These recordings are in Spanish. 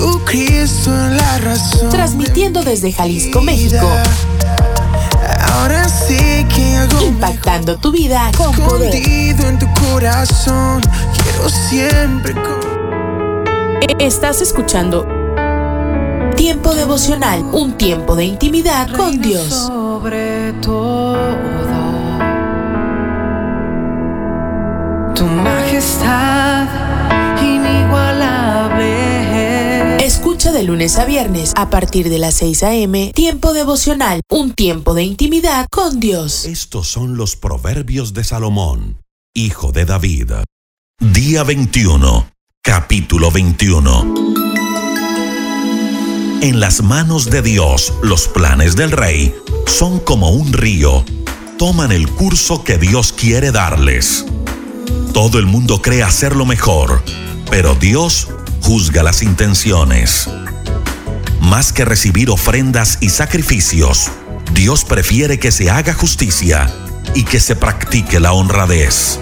Jesucristo es la razón. transmitiendo desde Jalisco. México, Ahora sé que hago impactando tu vida con poder. escondido en tu corazón. Quiero siempre con- Estás escuchando Tiempo devocional, un tiempo de intimidad con Dios. sobre todo. Tu majestad inigualable. De lunes a viernes a partir de las 6 a.m. Tiempo devocional, un tiempo de intimidad con Dios. Estos son los proverbios de Salomón, hijo de David. Día 21, capítulo 21. En las manos de Dios, los planes del rey son como un río. Toman el curso que Dios quiere darles. Todo el mundo cree hacerlo mejor, pero Dios juzga las intenciones. Más que recibir ofrendas y sacrificios, Dios prefiere que se haga justicia y que se practique la honradez.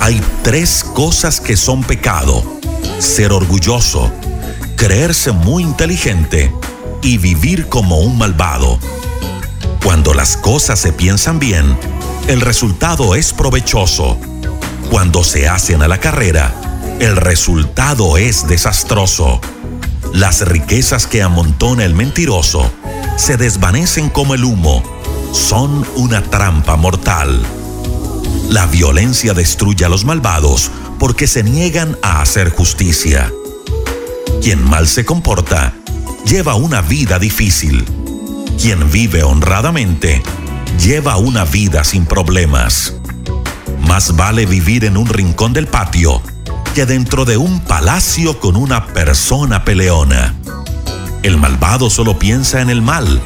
Hay tres cosas que son pecado. Ser orgulloso, creerse muy inteligente y vivir como un malvado. Cuando las cosas se piensan bien, el resultado es provechoso. Cuando se hacen a la carrera, el resultado es desastroso. Las riquezas que amontona el mentiroso se desvanecen como el humo. Son una trampa mortal. La violencia destruye a los malvados porque se niegan a hacer justicia. Quien mal se comporta lleva una vida difícil. Quien vive honradamente lleva una vida sin problemas. Más vale vivir en un rincón del patio que dentro de un palacio con una persona peleona. El malvado solo piensa en el mal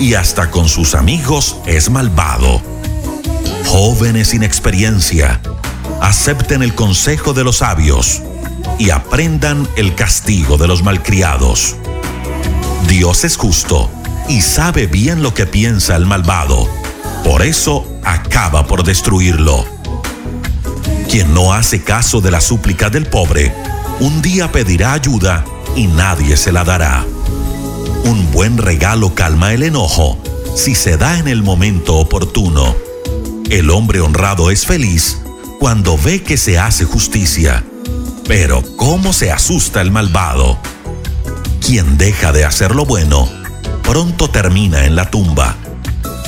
y hasta con sus amigos es malvado. Jóvenes sin experiencia, acepten el consejo de los sabios y aprendan el castigo de los malcriados. Dios es justo y sabe bien lo que piensa el malvado. Por eso acaba por destruirlo. Quien no hace caso de la súplica del pobre, un día pedirá ayuda y nadie se la dará. Un buen regalo calma el enojo si se da en el momento oportuno. El hombre honrado es feliz cuando ve que se hace justicia. Pero ¿cómo se asusta el malvado? Quien deja de hacer lo bueno, pronto termina en la tumba.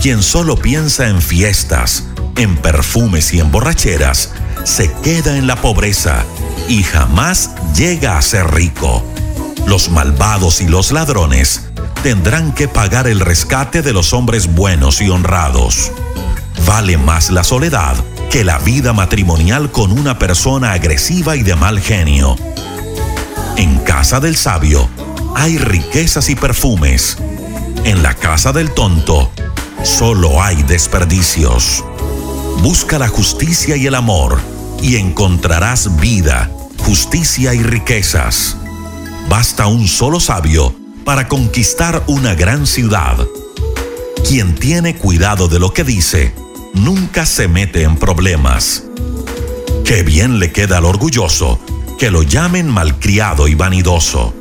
Quien solo piensa en fiestas, en perfumes y en borracheras, se queda en la pobreza y jamás llega a ser rico. Los malvados y los ladrones tendrán que pagar el rescate de los hombres buenos y honrados. Vale más la soledad que la vida matrimonial con una persona agresiva y de mal genio. En casa del sabio hay riquezas y perfumes. En la casa del tonto solo hay desperdicios. Busca la justicia y el amor y encontrarás vida, justicia y riquezas. Basta un solo sabio para conquistar una gran ciudad. Quien tiene cuidado de lo que dice, nunca se mete en problemas. Qué bien le queda al orgulloso que lo llamen malcriado y vanidoso.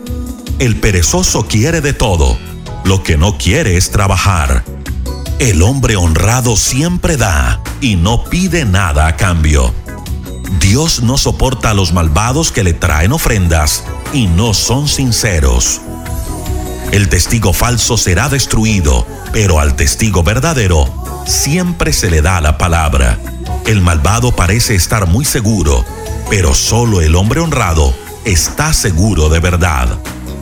El perezoso quiere de todo, lo que no quiere es trabajar. El hombre honrado siempre da y no pide nada a cambio. Dios no soporta a los malvados que le traen ofrendas y no son sinceros. El testigo falso será destruido, pero al testigo verdadero siempre se le da la palabra. El malvado parece estar muy seguro, pero solo el hombre honrado está seguro de verdad.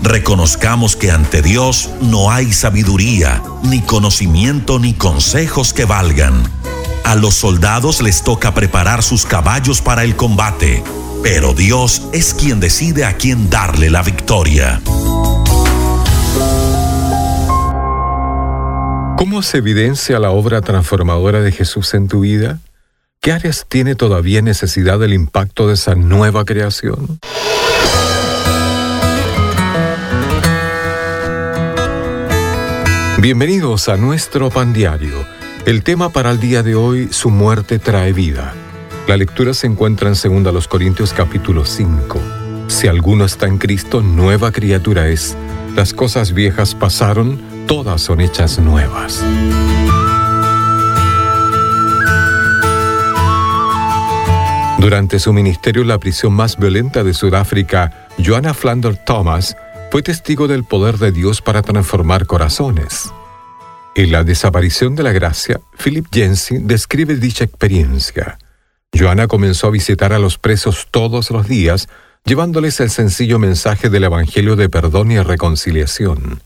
Reconozcamos que ante Dios no hay sabiduría, ni conocimiento, ni consejos que valgan. A los soldados les toca preparar sus caballos para el combate, pero Dios es quien decide a quién darle la victoria. ¿Cómo se evidencia la obra transformadora de Jesús en tu vida? ¿Qué áreas tiene todavía necesidad del impacto de esa nueva creación? Bienvenidos a nuestro pan diario. El tema para el día de hoy, su muerte trae vida. La lectura se encuentra en 2 Corintios capítulo 5. Si alguno está en Cristo, nueva criatura es. Las cosas viejas pasaron, todas son hechas nuevas. Durante su ministerio en la prisión más violenta de Sudáfrica, Joanna Flander Thomas fue testigo del poder de Dios para transformar corazones. En la desaparición de la gracia, Philip Jensen describe dicha experiencia. Joana comenzó a visitar a los presos todos los días, llevándoles el sencillo mensaje del Evangelio de perdón y reconciliación.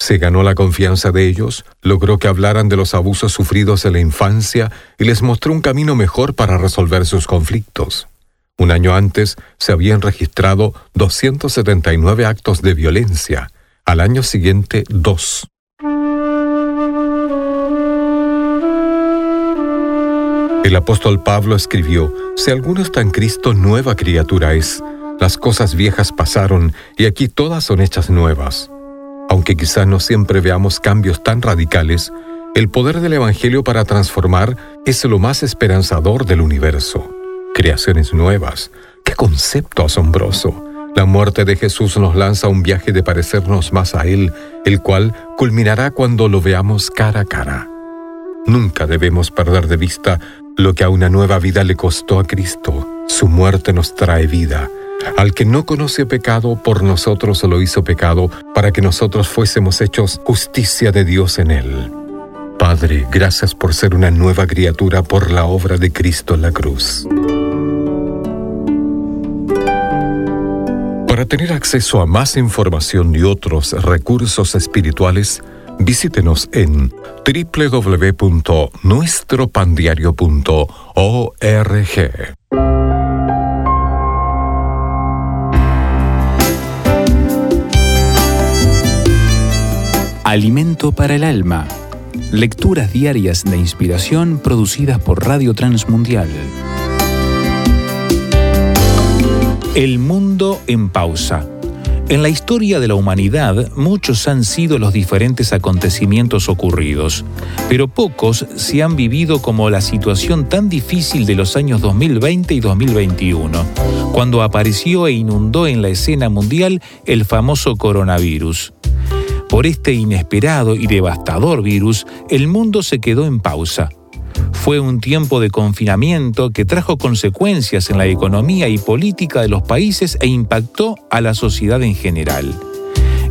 Se ganó la confianza de ellos, logró que hablaran de los abusos sufridos en la infancia y les mostró un camino mejor para resolver sus conflictos. Un año antes se habían registrado 279 actos de violencia, al año siguiente dos. El apóstol Pablo escribió, Si alguno está en Cristo, nueva criatura es. Las cosas viejas pasaron y aquí todas son hechas nuevas. Aunque quizás no siempre veamos cambios tan radicales, el poder del Evangelio para transformar es lo más esperanzador del universo creaciones nuevas. ¡Qué concepto asombroso! La muerte de Jesús nos lanza un viaje de parecernos más a Él, el cual culminará cuando lo veamos cara a cara. Nunca debemos perder de vista lo que a una nueva vida le costó a Cristo. Su muerte nos trae vida. Al que no conoce pecado, por nosotros lo hizo pecado, para que nosotros fuésemos hechos justicia de Dios en Él. Padre, gracias por ser una nueva criatura por la obra de Cristo en la cruz. Para tener acceso a más información y otros recursos espirituales, visítenos en www.nuestropandiario.org. Alimento para el alma. Lecturas diarias de inspiración producidas por Radio Transmundial. El mundo en pausa. En la historia de la humanidad, muchos han sido los diferentes acontecimientos ocurridos, pero pocos se han vivido como la situación tan difícil de los años 2020 y 2021, cuando apareció e inundó en la escena mundial el famoso coronavirus. Por este inesperado y devastador virus, el mundo se quedó en pausa fue un tiempo de confinamiento que trajo consecuencias en la economía y política de los países e impactó a la sociedad en general.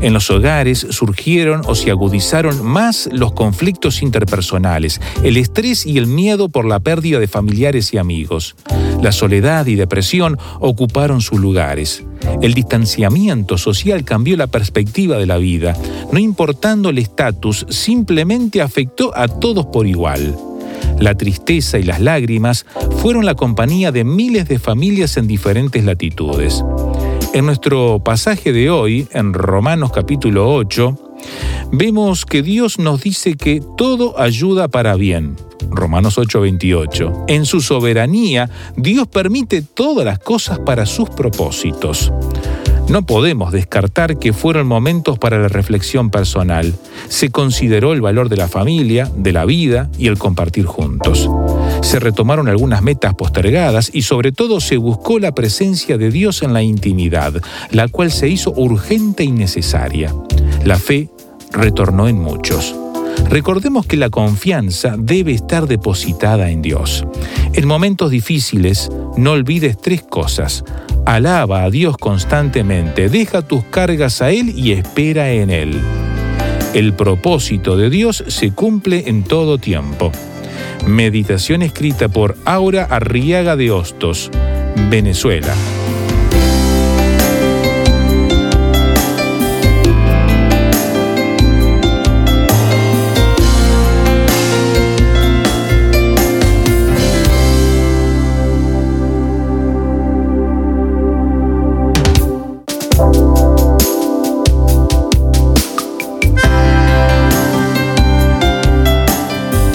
En los hogares surgieron o se agudizaron más los conflictos interpersonales, el estrés y el miedo por la pérdida de familiares y amigos. La soledad y depresión ocuparon sus lugares. El distanciamiento social cambió la perspectiva de la vida. No importando el estatus, simplemente afectó a todos por igual. La tristeza y las lágrimas fueron la compañía de miles de familias en diferentes latitudes. En nuestro pasaje de hoy, en Romanos capítulo 8, vemos que Dios nos dice que todo ayuda para bien. Romanos 8:28. En su soberanía, Dios permite todas las cosas para sus propósitos. No podemos descartar que fueron momentos para la reflexión personal. Se consideró el valor de la familia, de la vida y el compartir juntos. Se retomaron algunas metas postergadas y sobre todo se buscó la presencia de Dios en la intimidad, la cual se hizo urgente y necesaria. La fe retornó en muchos. Recordemos que la confianza debe estar depositada en Dios. En momentos difíciles, no olvides tres cosas. Alaba a Dios constantemente, deja tus cargas a Él y espera en Él. El propósito de Dios se cumple en todo tiempo. Meditación escrita por Aura Arriaga de Hostos, Venezuela.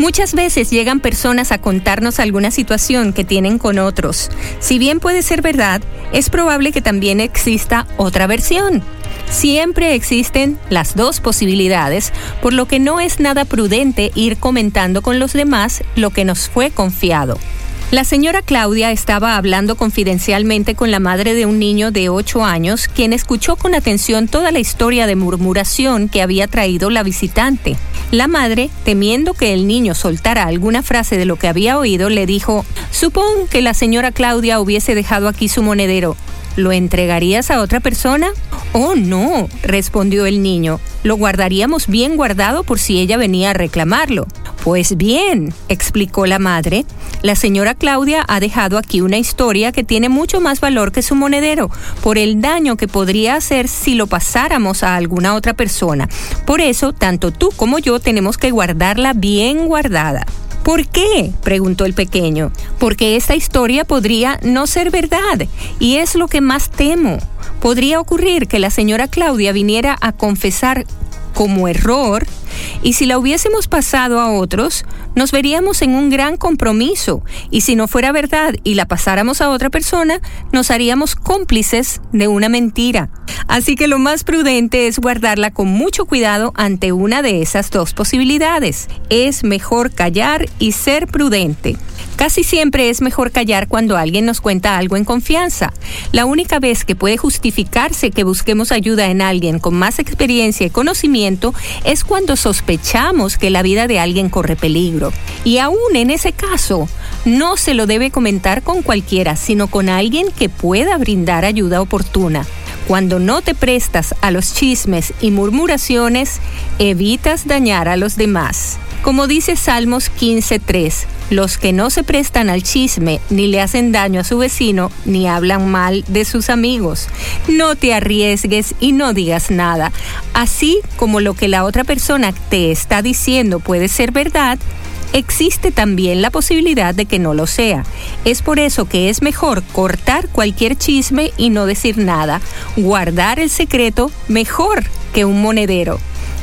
Muchas veces llegan personas a contarnos alguna situación que tienen con otros. Si bien puede ser verdad, es probable que también exista otra versión. Siempre existen las dos posibilidades, por lo que no es nada prudente ir comentando con los demás lo que nos fue confiado. La señora Claudia estaba hablando confidencialmente con la madre de un niño de 8 años, quien escuchó con atención toda la historia de murmuración que había traído la visitante. La madre, temiendo que el niño soltara alguna frase de lo que había oído, le dijo, Supón que la señora Claudia hubiese dejado aquí su monedero. ¿Lo entregarías a otra persona? Oh, no, respondió el niño. Lo guardaríamos bien guardado por si ella venía a reclamarlo. Pues bien, explicó la madre, la señora Claudia ha dejado aquí una historia que tiene mucho más valor que su monedero, por el daño que podría hacer si lo pasáramos a alguna otra persona. Por eso, tanto tú como yo tenemos que guardarla bien guardada. ¿Por qué? preguntó el pequeño. Porque esta historia podría no ser verdad, y es lo que más temo. Podría ocurrir que la señora Claudia viniera a confesar como error y si la hubiésemos pasado a otros, nos veríamos en un gran compromiso y si no fuera verdad y la pasáramos a otra persona, nos haríamos cómplices de una mentira. Así que lo más prudente es guardarla con mucho cuidado ante una de esas dos posibilidades. Es mejor callar y ser prudente. Casi siempre es mejor callar cuando alguien nos cuenta algo en confianza. La única vez que puede justificarse que busquemos ayuda en alguien con más experiencia y conocimiento es cuando sospechamos que la vida de alguien corre peligro. Y aún en ese caso, no se lo debe comentar con cualquiera, sino con alguien que pueda brindar ayuda oportuna. Cuando no te prestas a los chismes y murmuraciones, evitas dañar a los demás. Como dice Salmos 15.3, los que no se prestan al chisme ni le hacen daño a su vecino ni hablan mal de sus amigos. No te arriesgues y no digas nada. Así como lo que la otra persona te está diciendo puede ser verdad, existe también la posibilidad de que no lo sea. Es por eso que es mejor cortar cualquier chisme y no decir nada. Guardar el secreto mejor que un monedero.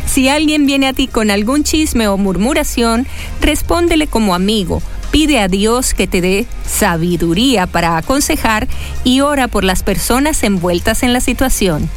Si alguien viene a ti con algún chisme o murmuración, respóndele como amigo. Pide a Dios que te dé sabiduría para aconsejar y ora por las personas envueltas en la situación.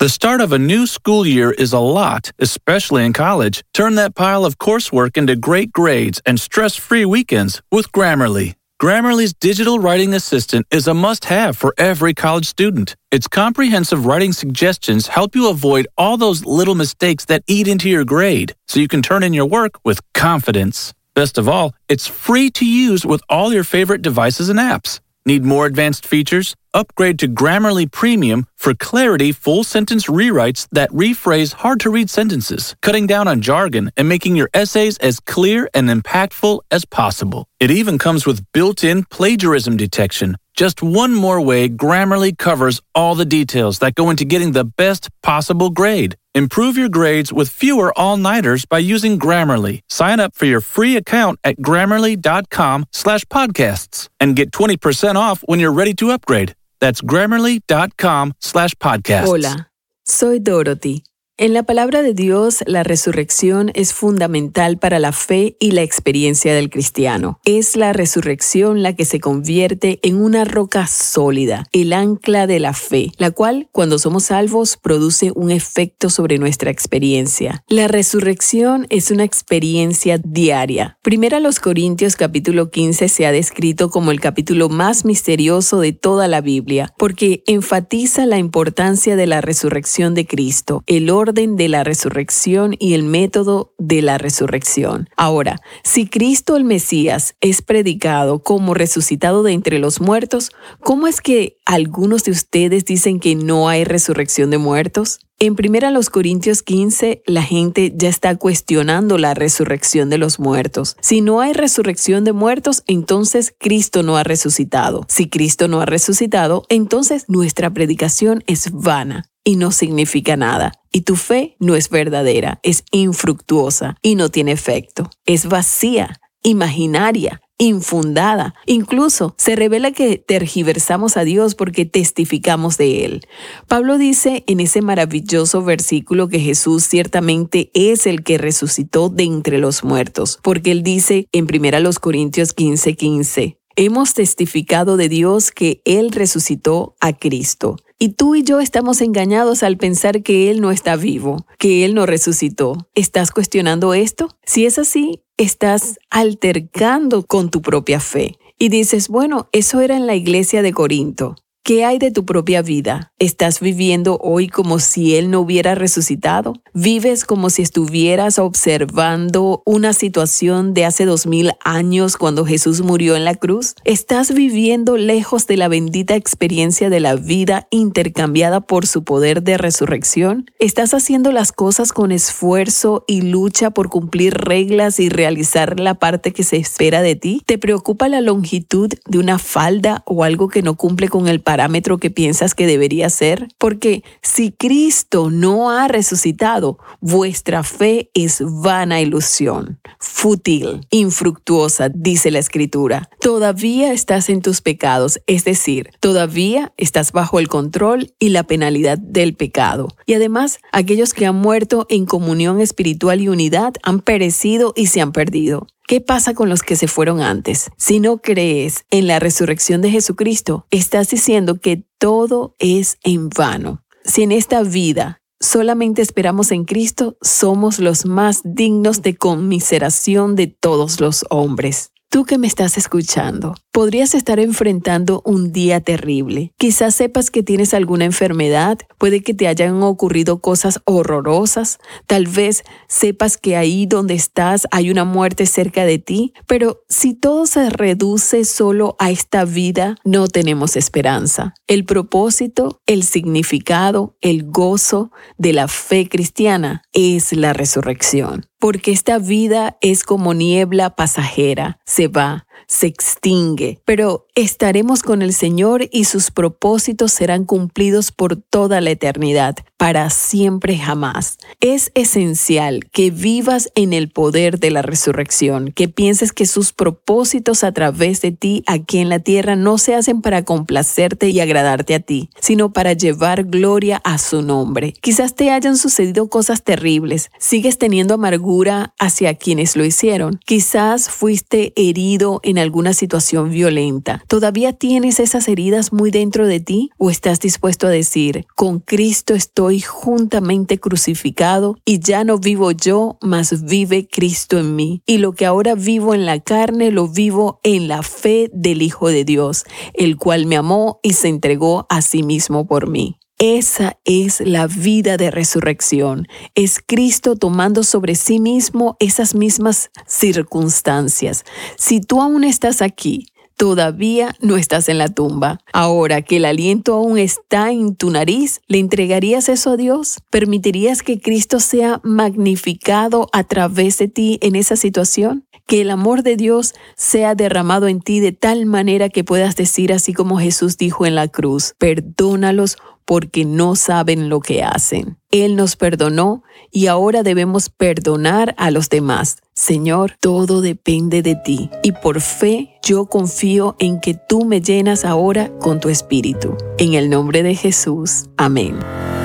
The start of a new school year is a lot, especially in college. Turn that pile of coursework into great grades and stress free weekends with Grammarly. Grammarly's digital writing assistant is a must have for every college student. Its comprehensive writing suggestions help you avoid all those little mistakes that eat into your grade so you can turn in your work with confidence. Best of all, it's free to use with all your favorite devices and apps. Need more advanced features? Upgrade to Grammarly Premium for clarity full sentence rewrites that rephrase hard to read sentences, cutting down on jargon and making your essays as clear and impactful as possible. It even comes with built in plagiarism detection. Just one more way Grammarly covers all the details that go into getting the best possible grade. Improve your grades with fewer all-nighters by using Grammarly. Sign up for your free account at grammarly.com slash podcasts and get 20% off when you're ready to upgrade. That's grammarly.com slash podcasts. Hola, soy Dorothy. En la palabra de Dios, la resurrección es fundamental para la fe y la experiencia del cristiano. Es la resurrección la que se convierte en una roca sólida, el ancla de la fe, la cual, cuando somos salvos, produce un efecto sobre nuestra experiencia. La resurrección es una experiencia diaria. Primera los Corintios capítulo 15 se ha descrito como el capítulo más misterioso de toda la Biblia, porque enfatiza la importancia de la resurrección de Cristo, el orden orden de la resurrección y el método de la resurrección. Ahora, si Cristo el Mesías es predicado como resucitado de entre los muertos, ¿cómo es que algunos de ustedes dicen que no hay resurrección de muertos? En 1 Corintios 15, la gente ya está cuestionando la resurrección de los muertos. Si no hay resurrección de muertos, entonces Cristo no ha resucitado. Si Cristo no ha resucitado, entonces nuestra predicación es vana y no significa nada. Y tu fe no es verdadera, es infructuosa y no tiene efecto. Es vacía, imaginaria, infundada. Incluso se revela que tergiversamos a Dios porque testificamos de Él. Pablo dice en ese maravilloso versículo que Jesús ciertamente es el que resucitó de entre los muertos, porque Él dice en 1 Corintios 15:15, 15, hemos testificado de Dios que Él resucitó a Cristo. Y tú y yo estamos engañados al pensar que Él no está vivo, que Él no resucitó. ¿Estás cuestionando esto? Si es así, estás altercando con tu propia fe. Y dices, bueno, eso era en la iglesia de Corinto. ¿Qué hay de tu propia vida? ¿Estás viviendo hoy como si Él no hubiera resucitado? ¿Vives como si estuvieras observando una situación de hace dos mil años cuando Jesús murió en la cruz? ¿Estás viviendo lejos de la bendita experiencia de la vida intercambiada por su poder de resurrección? ¿Estás haciendo las cosas con esfuerzo y lucha por cumplir reglas y realizar la parte que se espera de ti? ¿Te preocupa la longitud de una falda o algo que no cumple con el parámetro que piensas que debería ser? Porque si Cristo no ha resucitado, vuestra fe es vana ilusión, fútil, infructuosa, dice la Escritura. Todavía estás en tus pecados, es decir, todavía estás bajo el control y la penalidad del pecado. Y además, aquellos que han muerto en comunión espiritual y unidad han perecido y se han perdido. ¿Qué pasa con los que se fueron antes? Si no crees en la resurrección de Jesucristo, estás diciendo que todo es en vano. Si en esta vida solamente esperamos en Cristo, somos los más dignos de conmiseración de todos los hombres. Tú que me estás escuchando, podrías estar enfrentando un día terrible. Quizás sepas que tienes alguna enfermedad, puede que te hayan ocurrido cosas horrorosas, tal vez sepas que ahí donde estás hay una muerte cerca de ti, pero si todo se reduce solo a esta vida, no tenemos esperanza. El propósito, el significado, el gozo de la fe cristiana es la resurrección porque esta vida es como niebla pasajera, se va, se extingue, pero estaremos con el Señor y sus propósitos serán cumplidos por toda la eternidad, para siempre jamás. Es esencial que vivas en el poder de la resurrección, que pienses que sus propósitos a través de ti aquí en la tierra no se hacen para complacerte y agradarte a ti, sino para llevar gloria a su nombre. Quizás te hayan sucedido cosas terribles, sigues teniendo amargura hacia quienes lo hicieron, quizás fuiste herido en alguna situación violenta. ¿Todavía tienes esas heridas muy dentro de ti o estás dispuesto a decir, con Cristo estoy juntamente crucificado y ya no vivo yo, mas vive Cristo en mí? Y lo que ahora vivo en la carne lo vivo en la fe del Hijo de Dios, el cual me amó y se entregó a sí mismo por mí. Esa es la vida de resurrección. Es Cristo tomando sobre sí mismo esas mismas circunstancias. Si tú aún estás aquí, todavía no estás en la tumba. Ahora que el aliento aún está en tu nariz, ¿le entregarías eso a Dios? ¿Permitirías que Cristo sea magnificado a través de ti en esa situación? Que el amor de Dios sea derramado en ti de tal manera que puedas decir así como Jesús dijo en la cruz, perdónalos porque no saben lo que hacen. Él nos perdonó y ahora debemos perdonar a los demás. Señor, todo depende de ti y por fe yo confío en que tú me llenas ahora con tu espíritu. En el nombre de Jesús. Amén.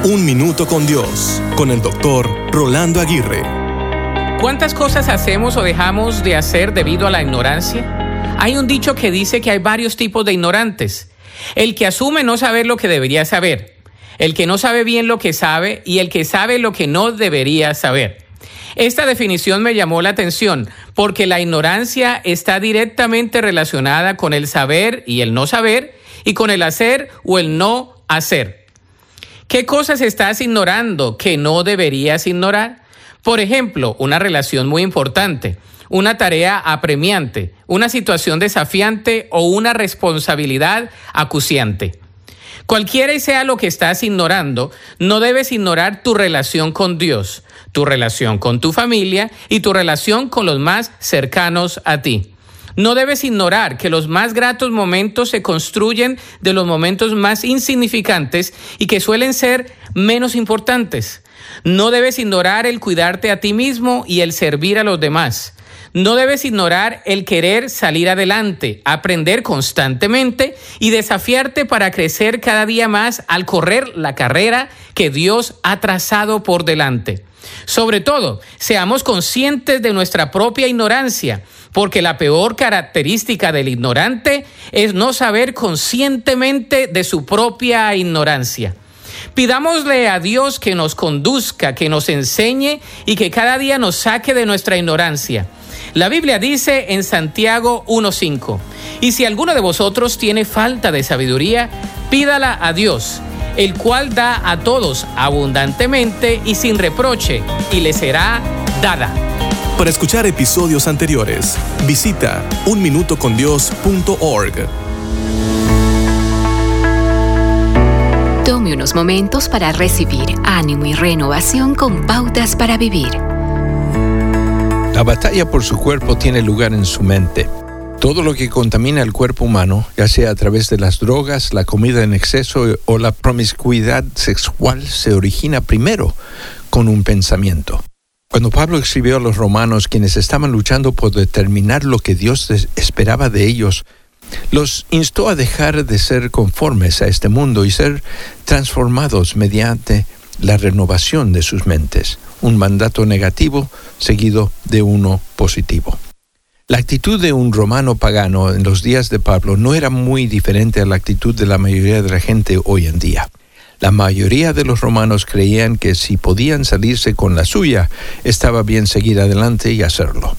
Un minuto con Dios, con el doctor Rolando Aguirre. ¿Cuántas cosas hacemos o dejamos de hacer debido a la ignorancia? Hay un dicho que dice que hay varios tipos de ignorantes. El que asume no saber lo que debería saber el que no sabe bien lo que sabe y el que sabe lo que no debería saber. Esta definición me llamó la atención porque la ignorancia está directamente relacionada con el saber y el no saber y con el hacer o el no hacer. ¿Qué cosas estás ignorando que no deberías ignorar? Por ejemplo, una relación muy importante, una tarea apremiante, una situación desafiante o una responsabilidad acuciante. Cualquiera sea lo que estás ignorando, no debes ignorar tu relación con Dios, tu relación con tu familia y tu relación con los más cercanos a ti. No debes ignorar que los más gratos momentos se construyen de los momentos más insignificantes y que suelen ser menos importantes. No debes ignorar el cuidarte a ti mismo y el servir a los demás. No debes ignorar el querer salir adelante, aprender constantemente y desafiarte para crecer cada día más al correr la carrera que Dios ha trazado por delante. Sobre todo, seamos conscientes de nuestra propia ignorancia, porque la peor característica del ignorante es no saber conscientemente de su propia ignorancia. Pidámosle a Dios que nos conduzca, que nos enseñe y que cada día nos saque de nuestra ignorancia. La Biblia dice en Santiago 1.5, y si alguno de vosotros tiene falta de sabiduría, pídala a Dios, el cual da a todos abundantemente y sin reproche, y le será dada. Para escuchar episodios anteriores, visita unminutocondios.org. unos momentos para recibir ánimo y renovación con pautas para vivir. La batalla por su cuerpo tiene lugar en su mente. Todo lo que contamina el cuerpo humano, ya sea a través de las drogas, la comida en exceso o la promiscuidad sexual, se origina primero con un pensamiento. Cuando Pablo escribió a los romanos, quienes estaban luchando por determinar lo que Dios esperaba de ellos, los instó a dejar de ser conformes a este mundo y ser transformados mediante la renovación de sus mentes, un mandato negativo seguido de uno positivo. La actitud de un romano pagano en los días de Pablo no era muy diferente a la actitud de la mayoría de la gente hoy en día. La mayoría de los romanos creían que si podían salirse con la suya, estaba bien seguir adelante y hacerlo.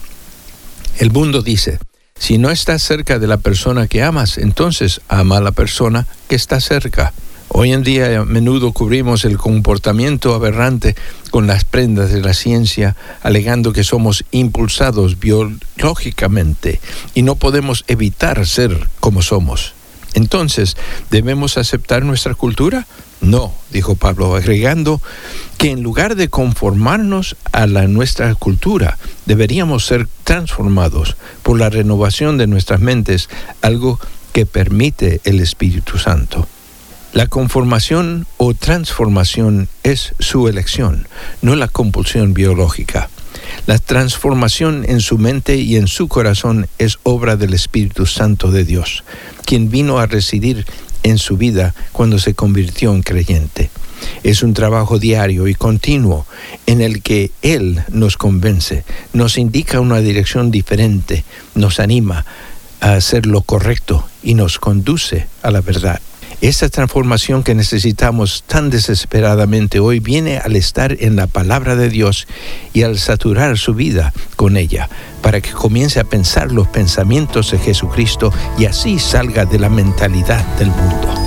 El mundo dice, si no estás cerca de la persona que amas, entonces ama a la persona que está cerca. Hoy en día a menudo cubrimos el comportamiento aberrante con las prendas de la ciencia, alegando que somos impulsados biológicamente y no podemos evitar ser como somos. Entonces, ¿debemos aceptar nuestra cultura? No, dijo Pablo, agregando que en lugar de conformarnos a la nuestra cultura, deberíamos ser transformados por la renovación de nuestras mentes, algo que permite el Espíritu Santo. La conformación o transformación es su elección, no la compulsión biológica. La transformación en su mente y en su corazón es obra del Espíritu Santo de Dios, quien vino a residir en su vida cuando se convirtió en creyente. Es un trabajo diario y continuo en el que Él nos convence, nos indica una dirección diferente, nos anima a hacer lo correcto y nos conduce a la verdad. Esta transformación que necesitamos tan desesperadamente hoy viene al estar en la palabra de Dios y al saturar su vida con ella, para que comience a pensar los pensamientos de Jesucristo y así salga de la mentalidad del mundo.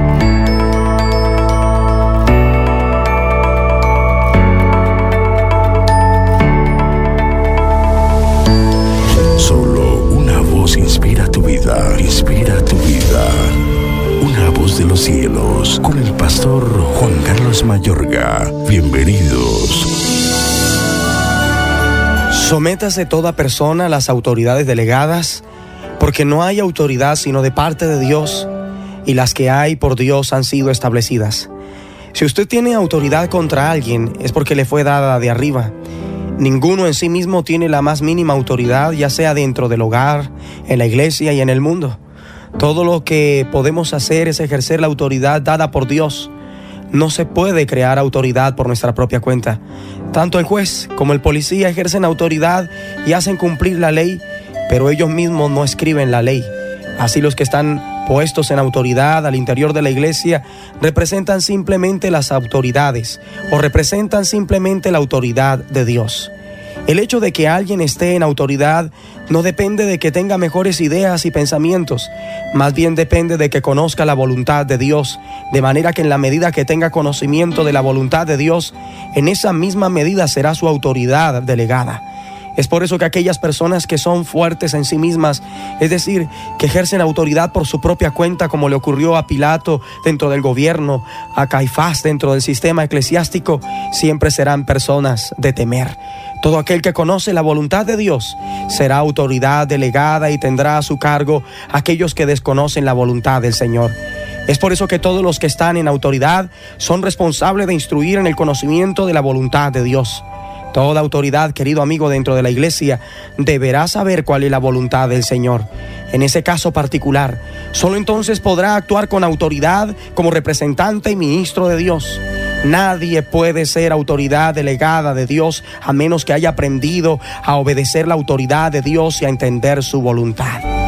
Cielos, con el pastor Juan Carlos Mayorga. Bienvenidos. Sométase toda persona a las autoridades delegadas, porque no hay autoridad sino de parte de Dios, y las que hay por Dios han sido establecidas. Si usted tiene autoridad contra alguien, es porque le fue dada de arriba. Ninguno en sí mismo tiene la más mínima autoridad, ya sea dentro del hogar, en la iglesia y en el mundo. Todo lo que podemos hacer es ejercer la autoridad dada por Dios. No se puede crear autoridad por nuestra propia cuenta. Tanto el juez como el policía ejercen autoridad y hacen cumplir la ley, pero ellos mismos no escriben la ley. Así los que están puestos en autoridad al interior de la iglesia representan simplemente las autoridades o representan simplemente la autoridad de Dios. El hecho de que alguien esté en autoridad no depende de que tenga mejores ideas y pensamientos, más bien depende de que conozca la voluntad de Dios, de manera que en la medida que tenga conocimiento de la voluntad de Dios, en esa misma medida será su autoridad delegada. Es por eso que aquellas personas que son fuertes en sí mismas, es decir, que ejercen autoridad por su propia cuenta, como le ocurrió a Pilato dentro del gobierno, a Caifás dentro del sistema eclesiástico, siempre serán personas de temer. Todo aquel que conoce la voluntad de Dios será autoridad delegada y tendrá a su cargo aquellos que desconocen la voluntad del Señor. Es por eso que todos los que están en autoridad son responsables de instruir en el conocimiento de la voluntad de Dios. Toda autoridad, querido amigo, dentro de la iglesia deberá saber cuál es la voluntad del Señor. En ese caso particular, solo entonces podrá actuar con autoridad como representante y ministro de Dios. Nadie puede ser autoridad delegada de Dios a menos que haya aprendido a obedecer la autoridad de Dios y a entender su voluntad.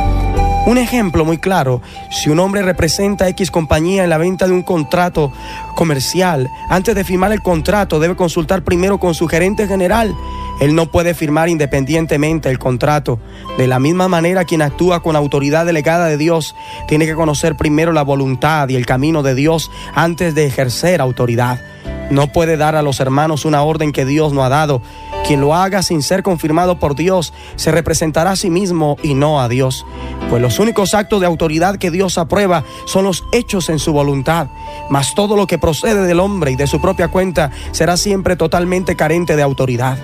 Un ejemplo muy claro, si un hombre representa a X compañía en la venta de un contrato comercial, antes de firmar el contrato debe consultar primero con su gerente general. Él no puede firmar independientemente el contrato. De la misma manera, quien actúa con autoridad delegada de Dios tiene que conocer primero la voluntad y el camino de Dios antes de ejercer autoridad. No puede dar a los hermanos una orden que Dios no ha dado. Quien lo haga sin ser confirmado por Dios se representará a sí mismo y no a Dios. Pues los únicos actos de autoridad que Dios aprueba son los hechos en su voluntad. Mas todo lo que procede del hombre y de su propia cuenta será siempre totalmente carente de autoridad.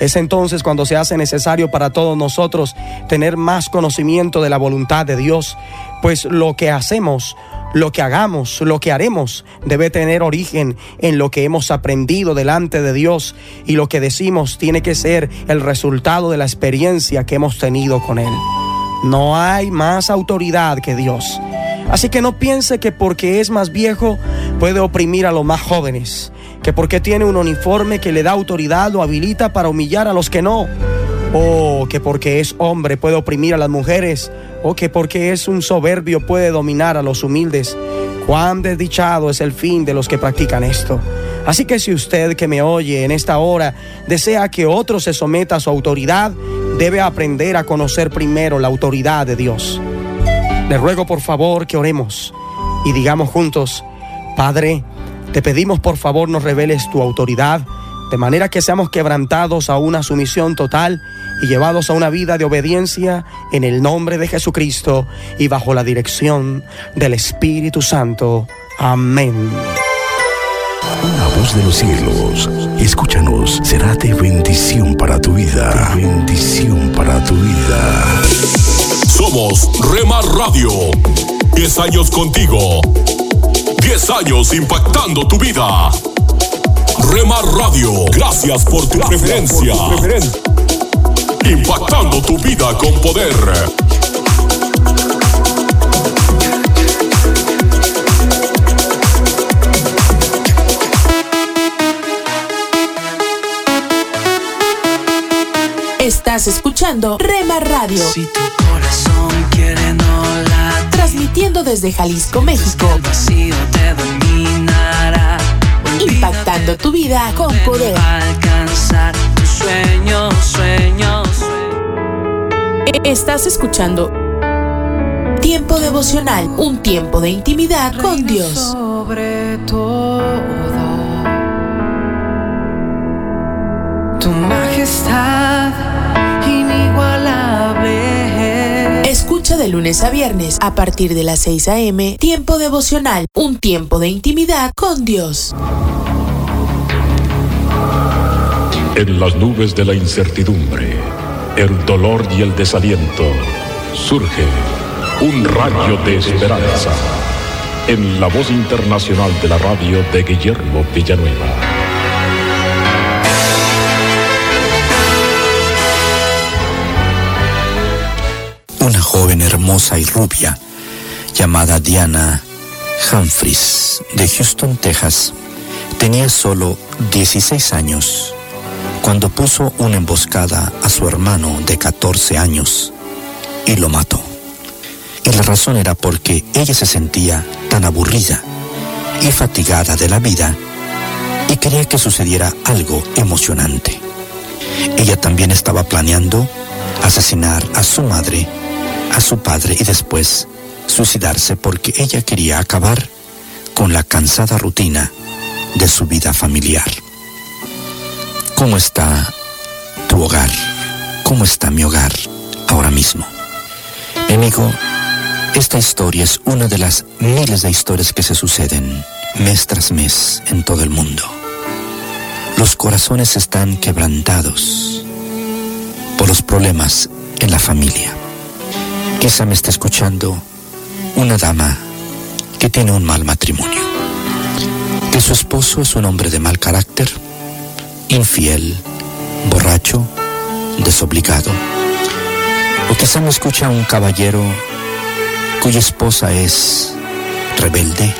Es entonces cuando se hace necesario para todos nosotros tener más conocimiento de la voluntad de Dios, pues lo que hacemos lo que hagamos, lo que haremos, debe tener origen en lo que hemos aprendido delante de Dios y lo que decimos tiene que ser el resultado de la experiencia que hemos tenido con Él. No hay más autoridad que Dios. Así que no piense que porque es más viejo puede oprimir a los más jóvenes, que porque tiene un uniforme que le da autoridad lo habilita para humillar a los que no, o que porque es hombre puede oprimir a las mujeres o que porque es un soberbio puede dominar a los humildes. Cuán desdichado es el fin de los que practican esto. Así que si usted que me oye en esta hora desea que otro se someta a su autoridad, debe aprender a conocer primero la autoridad de Dios. Le ruego por favor que oremos y digamos juntos, Padre, te pedimos por favor nos reveles tu autoridad, de manera que seamos quebrantados a una sumisión total y llevados a una vida de obediencia en el nombre de Jesucristo y bajo la dirección del Espíritu Santo. Amén. Una voz de los cielos, escúchanos, será de bendición para tu vida. De bendición para tu vida. Somos Remar Radio. 10 años contigo. 10 años impactando tu vida. Remar Radio, gracias por tu preferencia impactando tu vida con poder. Estás escuchando Rema Radio. Si tu corazón quiere no Transmitiendo desde Jalisco, México. Impactando tu vida con poder. Alcanzar tus sueños, sueños. Estás escuchando Tiempo devocional, un tiempo de intimidad con Dios. Sobre todo, tu majestad inigualable. De lunes a viernes a partir de las 6 a.m. Tiempo devocional, un tiempo de intimidad con Dios. En las nubes de la incertidumbre el dolor y el desaliento, surge un rayo de esperanza en la voz internacional de la radio de Guillermo Villanueva. Una joven hermosa y rubia llamada Diana Humphries de Houston, Texas, tenía solo 16 años cuando puso una emboscada a su hermano de 14 años y lo mató. Y la razón era porque ella se sentía tan aburrida y fatigada de la vida y quería que sucediera algo emocionante. Ella también estaba planeando asesinar a su madre, a su padre y después suicidarse porque ella quería acabar con la cansada rutina de su vida familiar. ¿Cómo está tu hogar? ¿Cómo está mi hogar ahora mismo? amigo, esta historia es una de las miles de historias que se suceden mes tras mes en todo el mundo. Los corazones están quebrantados por los problemas en la familia. Quizá me está escuchando una dama que tiene un mal matrimonio, que su esposo es un hombre de mal carácter, infiel, borracho, desobligado. O quizá me escucha un caballero cuya esposa es rebelde,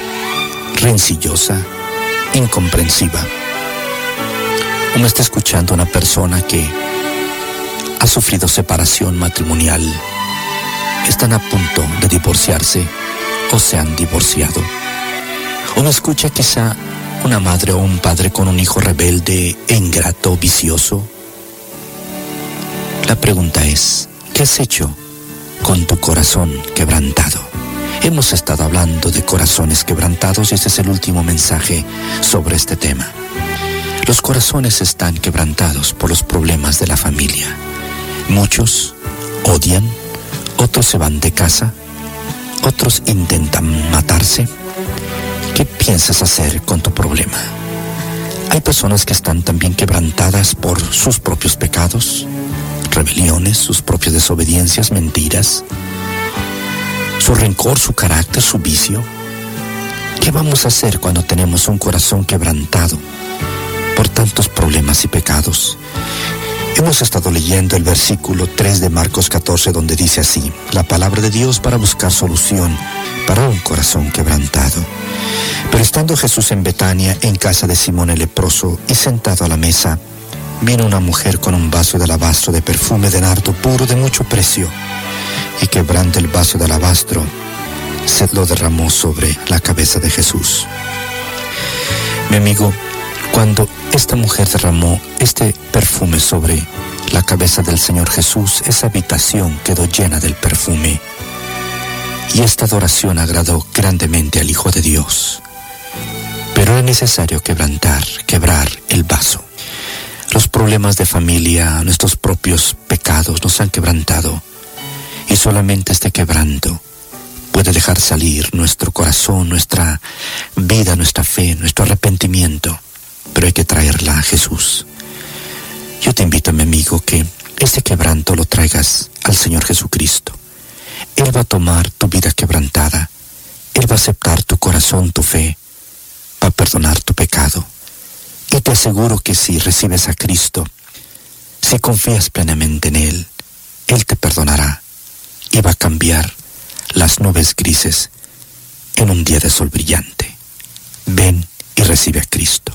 rencillosa, incomprensiva. O me está escuchando una persona que ha sufrido separación matrimonial, están a punto de divorciarse o se han divorciado. O me escucha quizá una madre o un padre con un hijo rebelde e ingrato, vicioso. La pregunta es, ¿qué has hecho con tu corazón quebrantado? Hemos estado hablando de corazones quebrantados y este es el último mensaje sobre este tema. Los corazones están quebrantados por los problemas de la familia. Muchos odian, otros se van de casa, otros intentan matarse. ¿Qué piensas hacer con tu problema? Hay personas que están también quebrantadas por sus propios pecados, rebeliones, sus propias desobediencias, mentiras, su rencor, su carácter, su vicio. ¿Qué vamos a hacer cuando tenemos un corazón quebrantado por tantos problemas y pecados? Hemos estado leyendo el versículo 3 de Marcos 14 donde dice así, la palabra de Dios para buscar solución para un corazón quebrantado. Pero estando Jesús en Betania, en casa de Simón el leproso, y sentado a la mesa, vino una mujer con un vaso de alabastro de perfume de nardo puro de mucho precio, y quebrando el vaso de alabastro, se lo derramó sobre la cabeza de Jesús. Mi amigo, cuando esta mujer derramó este perfume sobre la cabeza del Señor Jesús, esa habitación quedó llena del perfume. Y esta adoración agradó grandemente al Hijo de Dios. Pero era necesario quebrantar, quebrar el vaso. Los problemas de familia, nuestros propios pecados nos han quebrantado. Y solamente este quebranto puede dejar salir nuestro corazón, nuestra vida, nuestra fe, nuestro arrepentimiento pero hay que traerla a Jesús. Yo te invito, mi amigo, que este quebranto lo traigas al Señor Jesucristo. Él va a tomar tu vida quebrantada. Él va a aceptar tu corazón, tu fe. Va a perdonar tu pecado. Y te aseguro que si recibes a Cristo, si confías plenamente en Él, Él te perdonará y va a cambiar las nubes grises en un día de sol brillante. Ven y recibe a Cristo.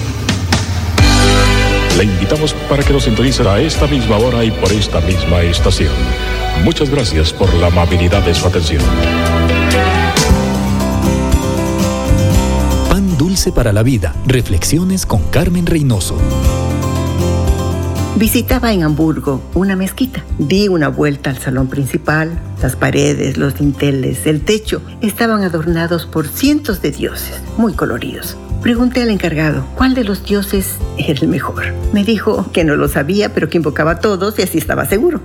Le invitamos para que nos sintonice a esta misma hora y por esta misma estación. Muchas gracias por la amabilidad de su atención. Pan dulce para la vida. Reflexiones con Carmen Reynoso. Visitaba en Hamburgo una mezquita. Di una vuelta al salón principal. Las paredes, los dinteles, el techo estaban adornados por cientos de dioses, muy coloridos. Pregunté al encargado cuál de los dioses era el mejor. Me dijo que no lo sabía, pero que invocaba a todos y así estaba seguro.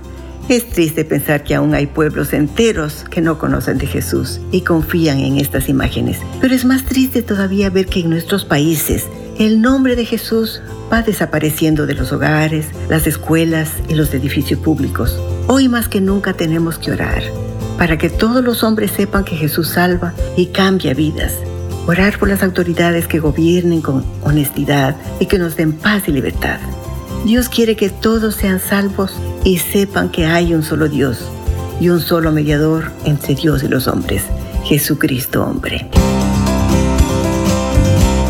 Es triste pensar que aún hay pueblos enteros que no conocen de Jesús y confían en estas imágenes. Pero es más triste todavía ver que en nuestros países el nombre de Jesús va desapareciendo de los hogares, las escuelas y los edificios públicos. Hoy más que nunca tenemos que orar para que todos los hombres sepan que Jesús salva y cambia vidas. Orar por las autoridades que gobiernen con honestidad y que nos den paz y libertad. Dios quiere que todos sean salvos y sepan que hay un solo Dios y un solo mediador entre Dios y los hombres, Jesucristo hombre.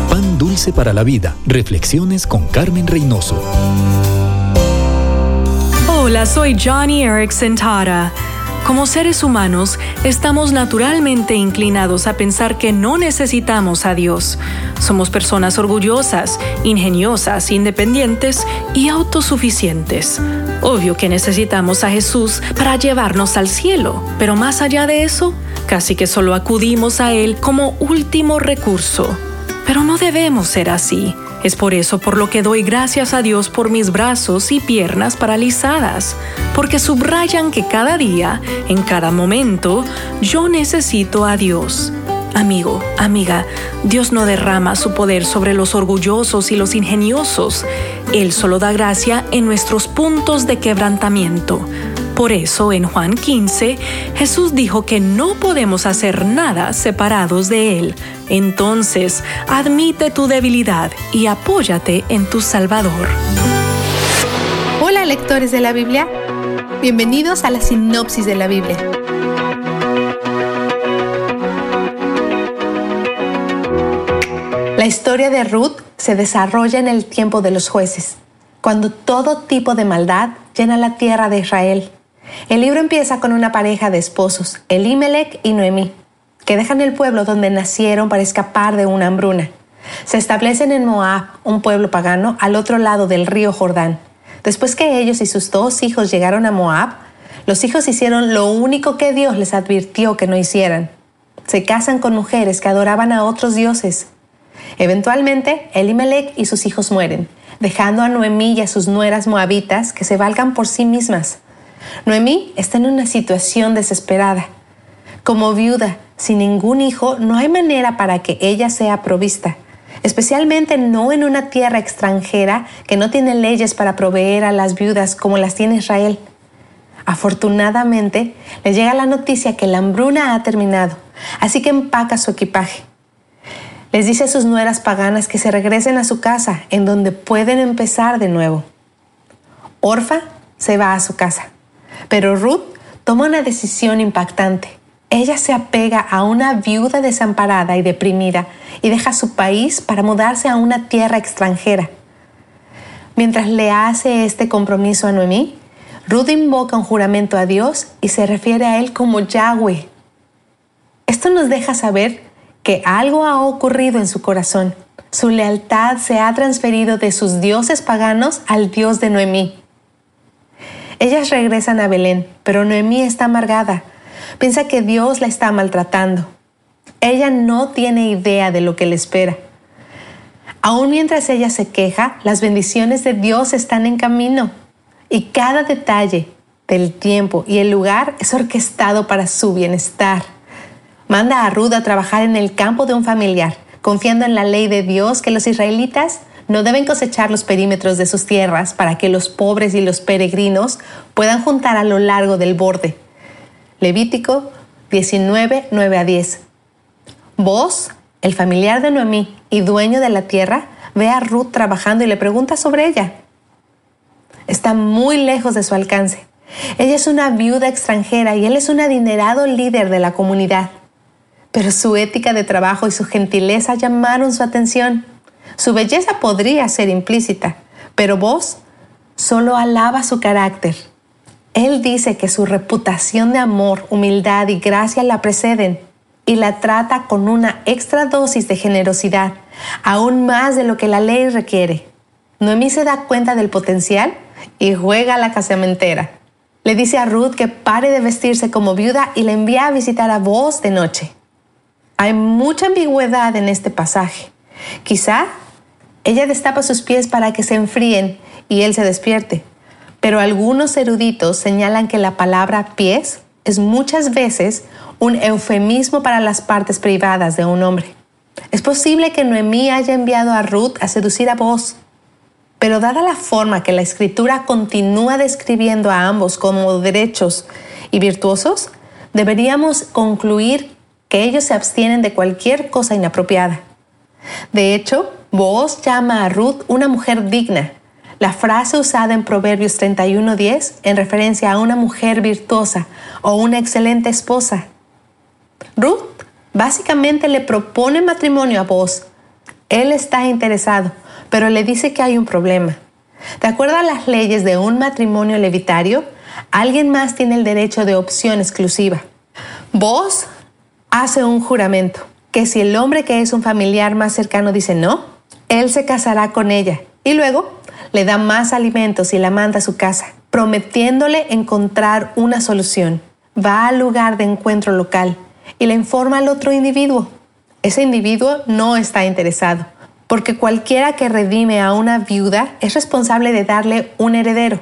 Pan dulce para la vida. Reflexiones con Carmen Reynoso. Hola, soy Johnny Erickson Tara. Como seres humanos, estamos naturalmente inclinados a pensar que no necesitamos a Dios. Somos personas orgullosas, ingeniosas, independientes y autosuficientes. Obvio que necesitamos a Jesús para llevarnos al cielo, pero más allá de eso, casi que solo acudimos a Él como último recurso. Pero no debemos ser así. Es por eso por lo que doy gracias a Dios por mis brazos y piernas paralizadas, porque subrayan que cada día, en cada momento, yo necesito a Dios. Amigo, amiga, Dios no derrama su poder sobre los orgullosos y los ingeniosos. Él solo da gracia en nuestros puntos de quebrantamiento. Por eso en Juan 15 Jesús dijo que no podemos hacer nada separados de Él. Entonces, admite tu debilidad y apóyate en tu Salvador. Hola lectores de la Biblia, bienvenidos a la sinopsis de la Biblia. La historia de Ruth se desarrolla en el tiempo de los jueces, cuando todo tipo de maldad llena la tierra de Israel. El libro empieza con una pareja de esposos, Elimelech y Noemí, que dejan el pueblo donde nacieron para escapar de una hambruna. Se establecen en Moab, un pueblo pagano, al otro lado del río Jordán. Después que ellos y sus dos hijos llegaron a Moab, los hijos hicieron lo único que Dios les advirtió que no hicieran. Se casan con mujeres que adoraban a otros dioses. Eventualmente, Elimelech y sus hijos mueren, dejando a Noemí y a sus nueras moabitas que se valgan por sí mismas. Noemí está en una situación desesperada. Como viuda, sin ningún hijo, no hay manera para que ella sea provista, especialmente no en una tierra extranjera que no tiene leyes para proveer a las viudas como las tiene Israel. Afortunadamente, le llega la noticia que la hambruna ha terminado, así que empaca su equipaje. Les dice a sus nueras paganas que se regresen a su casa, en donde pueden empezar de nuevo. Orfa se va a su casa. Pero Ruth toma una decisión impactante. Ella se apega a una viuda desamparada y deprimida y deja su país para mudarse a una tierra extranjera. Mientras le hace este compromiso a Noemí, Ruth invoca un juramento a Dios y se refiere a él como Yahweh. Esto nos deja saber que algo ha ocurrido en su corazón. Su lealtad se ha transferido de sus dioses paganos al Dios de Noemí. Ellas regresan a Belén, pero Noemí está amargada. Piensa que Dios la está maltratando. Ella no tiene idea de lo que le espera. Aún mientras ella se queja, las bendiciones de Dios están en camino y cada detalle del tiempo y el lugar es orquestado para su bienestar. Manda a Ruth a trabajar en el campo de un familiar, confiando en la ley de Dios que los israelitas no deben cosechar los perímetros de sus tierras para que los pobres y los peregrinos puedan juntar a lo largo del borde. Levítico 19, 9 a 10. Vos, el familiar de Noemí y dueño de la tierra, ve a Ruth trabajando y le pregunta sobre ella. Está muy lejos de su alcance. Ella es una viuda extranjera y él es un adinerado líder de la comunidad. Pero su ética de trabajo y su gentileza llamaron su atención. Su belleza podría ser implícita, pero vos solo alaba su carácter. Él dice que su reputación de amor, humildad y gracia la preceden y la trata con una extra dosis de generosidad, aún más de lo que la ley requiere. Noemí se da cuenta del potencial y juega a la casamentera. Le dice a Ruth que pare de vestirse como viuda y la envía a visitar a vos de noche. Hay mucha ambigüedad en este pasaje. Quizá ella destapa sus pies para que se enfríen y él se despierte. Pero algunos eruditos señalan que la palabra pies es muchas veces un eufemismo para las partes privadas de un hombre. Es posible que Noemí haya enviado a Ruth a seducir a vos, pero dada la forma que la escritura continúa describiendo a ambos como derechos y virtuosos, deberíamos concluir que ellos se abstienen de cualquier cosa inapropiada. De hecho, Boaz llama a Ruth una mujer digna, la frase usada en Proverbios 31:10 en referencia a una mujer virtuosa o una excelente esposa. Ruth básicamente le propone matrimonio a Boaz. Él está interesado, pero le dice que hay un problema. De acuerdo a las leyes de un matrimonio levitario, alguien más tiene el derecho de opción exclusiva. Vos hace un juramento que si el hombre que es un familiar más cercano dice no, él se casará con ella y luego le da más alimentos y la manda a su casa, prometiéndole encontrar una solución. Va al lugar de encuentro local y le informa al otro individuo. Ese individuo no está interesado, porque cualquiera que redime a una viuda es responsable de darle un heredero.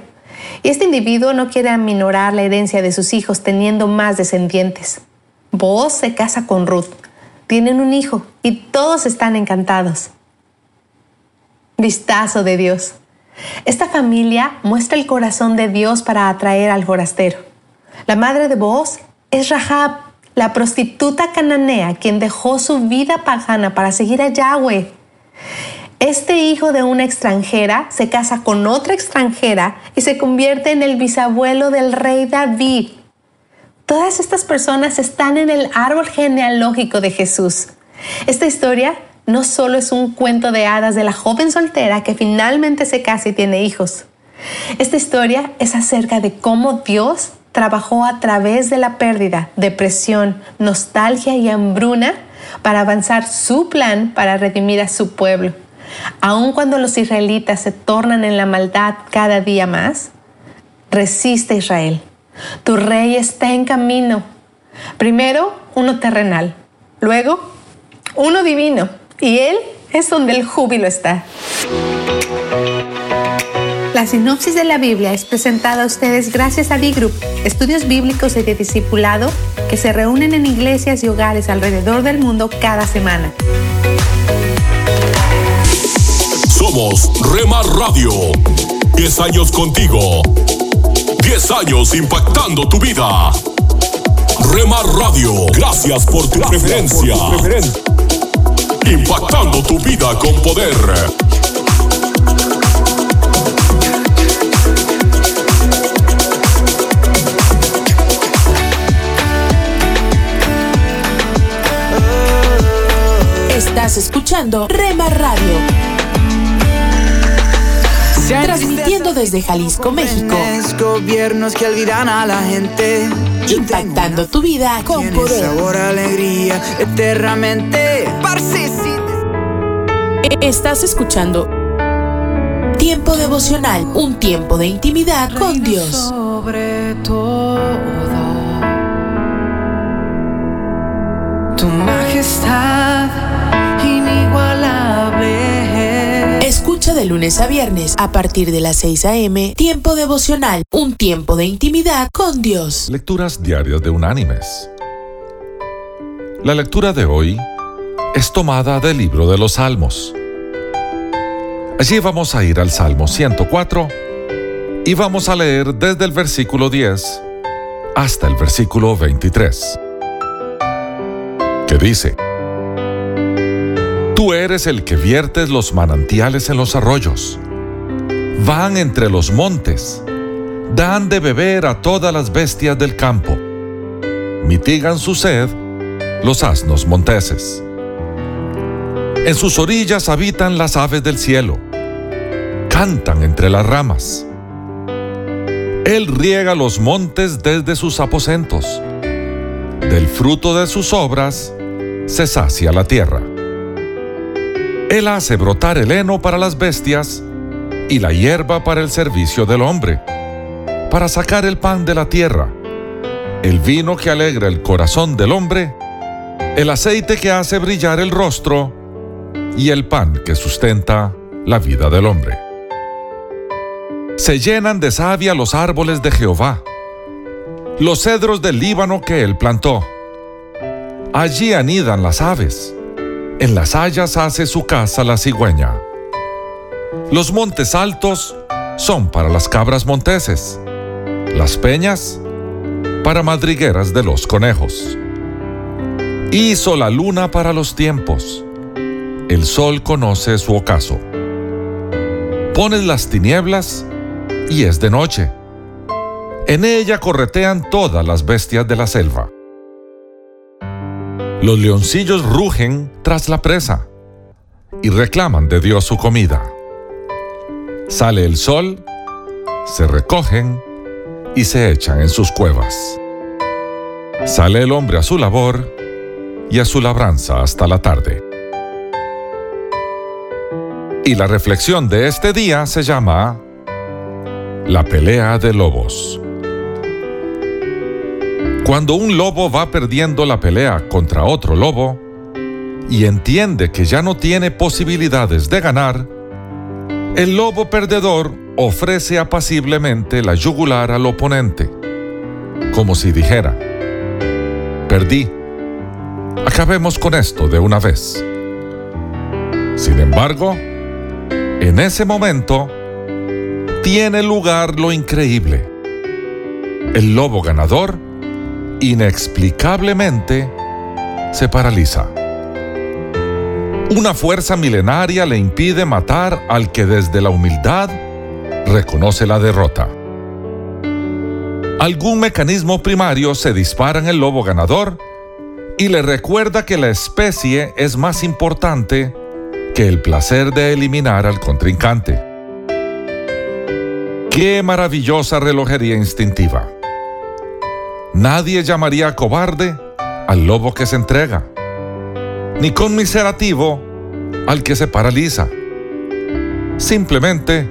Y este individuo no quiere aminorar la herencia de sus hijos teniendo más descendientes. Boaz se casa con Ruth, tienen un hijo y todos están encantados. Vistazo de Dios. Esta familia muestra el corazón de Dios para atraer al forastero. La madre de Boaz es Rahab, la prostituta cananea quien dejó su vida pagana para seguir a Yahweh. Este hijo de una extranjera se casa con otra extranjera y se convierte en el bisabuelo del rey David. Todas estas personas están en el árbol genealógico de Jesús. Esta historia no solo es un cuento de hadas de la joven soltera que finalmente se casa y tiene hijos. Esta historia es acerca de cómo Dios trabajó a través de la pérdida, depresión, nostalgia y hambruna para avanzar su plan para redimir a su pueblo. Aun cuando los israelitas se tornan en la maldad cada día más, resiste Israel. Tu rey está en camino. Primero uno terrenal, luego uno divino, y él es donde el júbilo está. La sinopsis de la Biblia es presentada a ustedes gracias a B-Group, estudios bíblicos y de discipulado que se reúnen en iglesias y hogares alrededor del mundo cada semana. Somos Rema Radio. 10 años contigo. 10 años impactando tu vida. Rema Radio, gracias por tu preferencia. Impactando tu vida con poder. Estás escuchando Rema Radio. Transmitiendo desde Jalisco, México. Gobiernos que olvidan a la gente. Impactando tu vida con poder. sabor a alegría eternamente. Estás escuchando Tiempo devocional, un tiempo de intimidad con Dios. Sobre todo, tu majestad de lunes a viernes a partir de las 6 a.m. Tiempo devocional, un tiempo de intimidad con Dios. Lecturas diarias de Unánimes. La lectura de hoy es tomada del libro de los Salmos. Allí vamos a ir al Salmo 104 y vamos a leer desde el versículo 10 hasta el versículo 23, que dice, Tú eres el que viertes los manantiales en los arroyos, van entre los montes, dan de beber a todas las bestias del campo, mitigan su sed los asnos monteses. En sus orillas habitan las aves del cielo, cantan entre las ramas. Él riega los montes desde sus aposentos, del fruto de sus obras se sacia la tierra. Él hace brotar el heno para las bestias y la hierba para el servicio del hombre, para sacar el pan de la tierra, el vino que alegra el corazón del hombre, el aceite que hace brillar el rostro y el pan que sustenta la vida del hombre. Se llenan de savia los árboles de Jehová, los cedros del Líbano que él plantó. Allí anidan las aves, en las hayas hace su casa la cigüeña. Los montes altos son para las cabras monteses, las peñas para madrigueras de los conejos. Hizo la luna para los tiempos. El sol conoce su ocaso. Pones las tinieblas y es de noche. En ella corretean todas las bestias de la selva. Los leoncillos rugen tras la presa y reclaman de Dios su comida. Sale el sol, se recogen y se echan en sus cuevas. Sale el hombre a su labor y a su labranza hasta la tarde. Y la reflexión de este día se llama La pelea de lobos. Cuando un lobo va perdiendo la pelea contra otro lobo y entiende que ya no tiene posibilidades de ganar, el lobo perdedor ofrece apaciblemente la yugular al oponente, como si dijera, perdí, acabemos con esto de una vez. Sin embargo, en ese momento, tiene lugar lo increíble. El lobo ganador inexplicablemente se paraliza. Una fuerza milenaria le impide matar al que desde la humildad reconoce la derrota. Algún mecanismo primario se dispara en el lobo ganador y le recuerda que la especie es más importante que el placer de eliminar al contrincante. Qué maravillosa relojería instintiva. Nadie llamaría cobarde al lobo que se entrega, ni conmiserativo al que se paraliza. Simplemente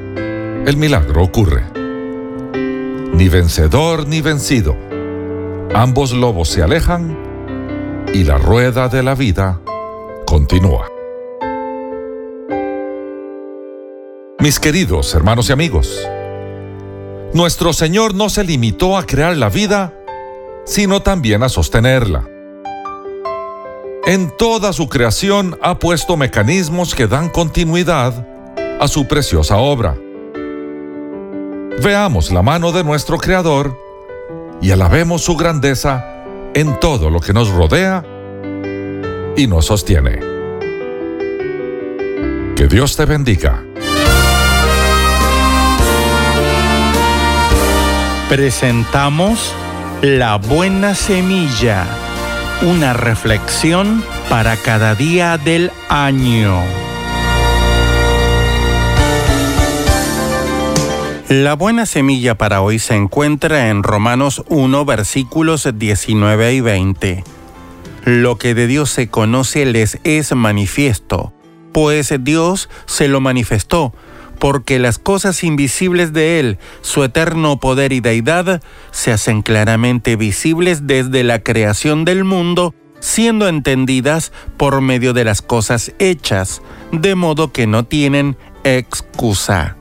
el milagro ocurre. Ni vencedor ni vencido. Ambos lobos se alejan y la rueda de la vida continúa. Mis queridos hermanos y amigos, nuestro Señor no se limitó a crear la vida sino también a sostenerla. En toda su creación ha puesto mecanismos que dan continuidad a su preciosa obra. Veamos la mano de nuestro Creador y alabemos su grandeza en todo lo que nos rodea y nos sostiene. Que Dios te bendiga. Presentamos la buena semilla, una reflexión para cada día del año. La buena semilla para hoy se encuentra en Romanos 1 versículos 19 y 20. Lo que de Dios se conoce les es manifiesto, pues Dios se lo manifestó porque las cosas invisibles de Él, su eterno poder y deidad, se hacen claramente visibles desde la creación del mundo, siendo entendidas por medio de las cosas hechas, de modo que no tienen excusa.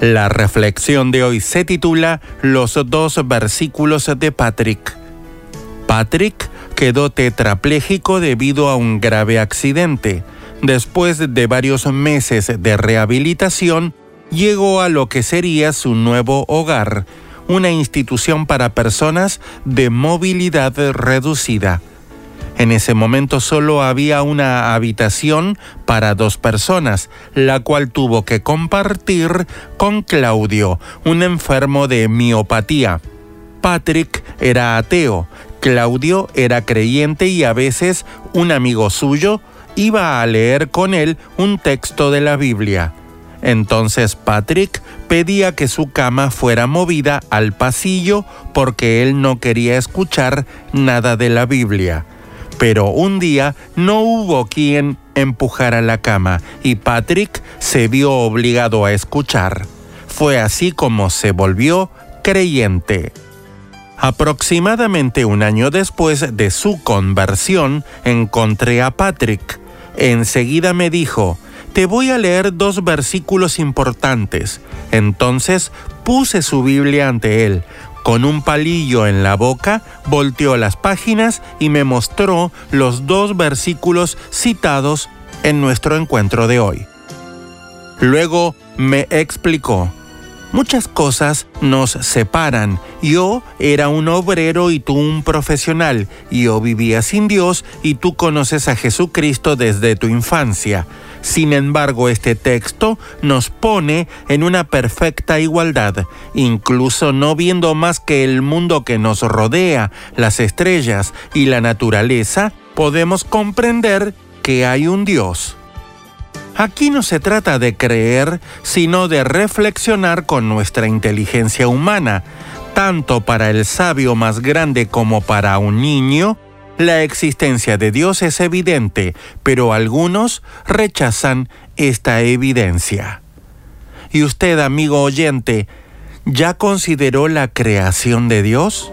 La reflexión de hoy se titula Los dos versículos de Patrick. Patrick quedó tetrapléjico debido a un grave accidente Después de varios meses de rehabilitación, llegó a lo que sería su nuevo hogar, una institución para personas de movilidad reducida. En ese momento solo había una habitación para dos personas, la cual tuvo que compartir con Claudio, un enfermo de miopatía. Patrick era ateo, Claudio era creyente y a veces un amigo suyo iba a leer con él un texto de la Biblia. Entonces Patrick pedía que su cama fuera movida al pasillo porque él no quería escuchar nada de la Biblia. Pero un día no hubo quien empujara la cama y Patrick se vio obligado a escuchar. Fue así como se volvió creyente. Aproximadamente un año después de su conversión, encontré a Patrick Enseguida me dijo, te voy a leer dos versículos importantes. Entonces puse su Biblia ante él. Con un palillo en la boca, volteó las páginas y me mostró los dos versículos citados en nuestro encuentro de hoy. Luego me explicó, Muchas cosas nos separan. Yo era un obrero y tú un profesional. Yo vivía sin Dios y tú conoces a Jesucristo desde tu infancia. Sin embargo, este texto nos pone en una perfecta igualdad, incluso no viendo más que el mundo que nos rodea, las estrellas y la naturaleza, podemos comprender que hay un Dios. Aquí no se trata de creer, sino de reflexionar con nuestra inteligencia humana. Tanto para el sabio más grande como para un niño, la existencia de Dios es evidente, pero algunos rechazan esta evidencia. ¿Y usted, amigo oyente, ya consideró la creación de Dios?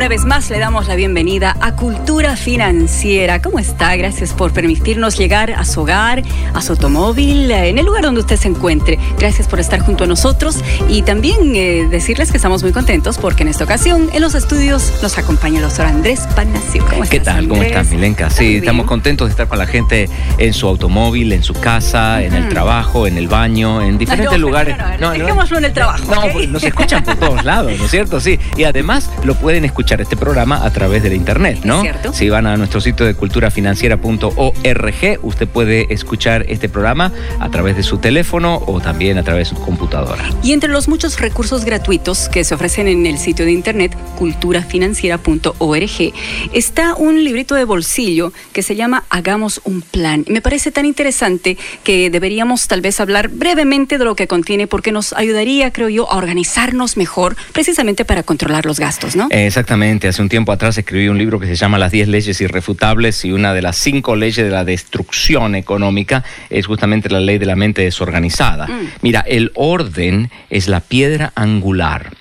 Una vez más le damos la bienvenida a Cultura Financiera. ¿Cómo está? Gracias por permitirnos llegar a su hogar, a su automóvil, en el lugar donde usted se encuentre. Gracias por estar junto a nosotros y también eh, decirles que estamos muy contentos porque en esta ocasión en los estudios nos acompaña el doctor Andrés Palacio. ¿Cómo ¿Qué tal? ¿Cómo estás, Milenka? Sí, estamos contentos de estar con la gente en su automóvil, en su casa, en el trabajo, en el baño, en diferentes lugares. no, dejémoslo en el trabajo. No, pues, nos escuchan por todos lados, ¿no es cierto? Sí, y además lo pueden escuchar este programa a través de la internet, ¿no? cierto. Si van a nuestro sitio de culturafinanciera.org, usted puede escuchar este programa a través de su teléfono o también a través de su computadora. Y entre los muchos recursos gratuitos que se ofrecen en el sitio de internet culturafinanciera.org está un librito de bolsillo que se llama Hagamos un plan. Me parece tan interesante que deberíamos tal vez hablar brevemente de lo que contiene porque nos ayudaría, creo yo, a organizarnos mejor precisamente para controlar los gastos, ¿no? Eh, Exactamente, hace un tiempo atrás escribí un libro que se llama Las 10 leyes irrefutables y una de las cinco leyes de la destrucción económica es justamente la ley de la mente desorganizada. Mira, el orden es la piedra angular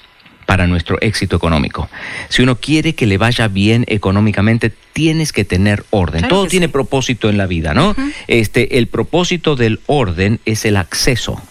para nuestro éxito económico. Si uno quiere que le vaya bien económicamente, tienes que tener orden. Claro Todo tiene sí. propósito en la vida, ¿no? Este, el propósito del orden es el acceso.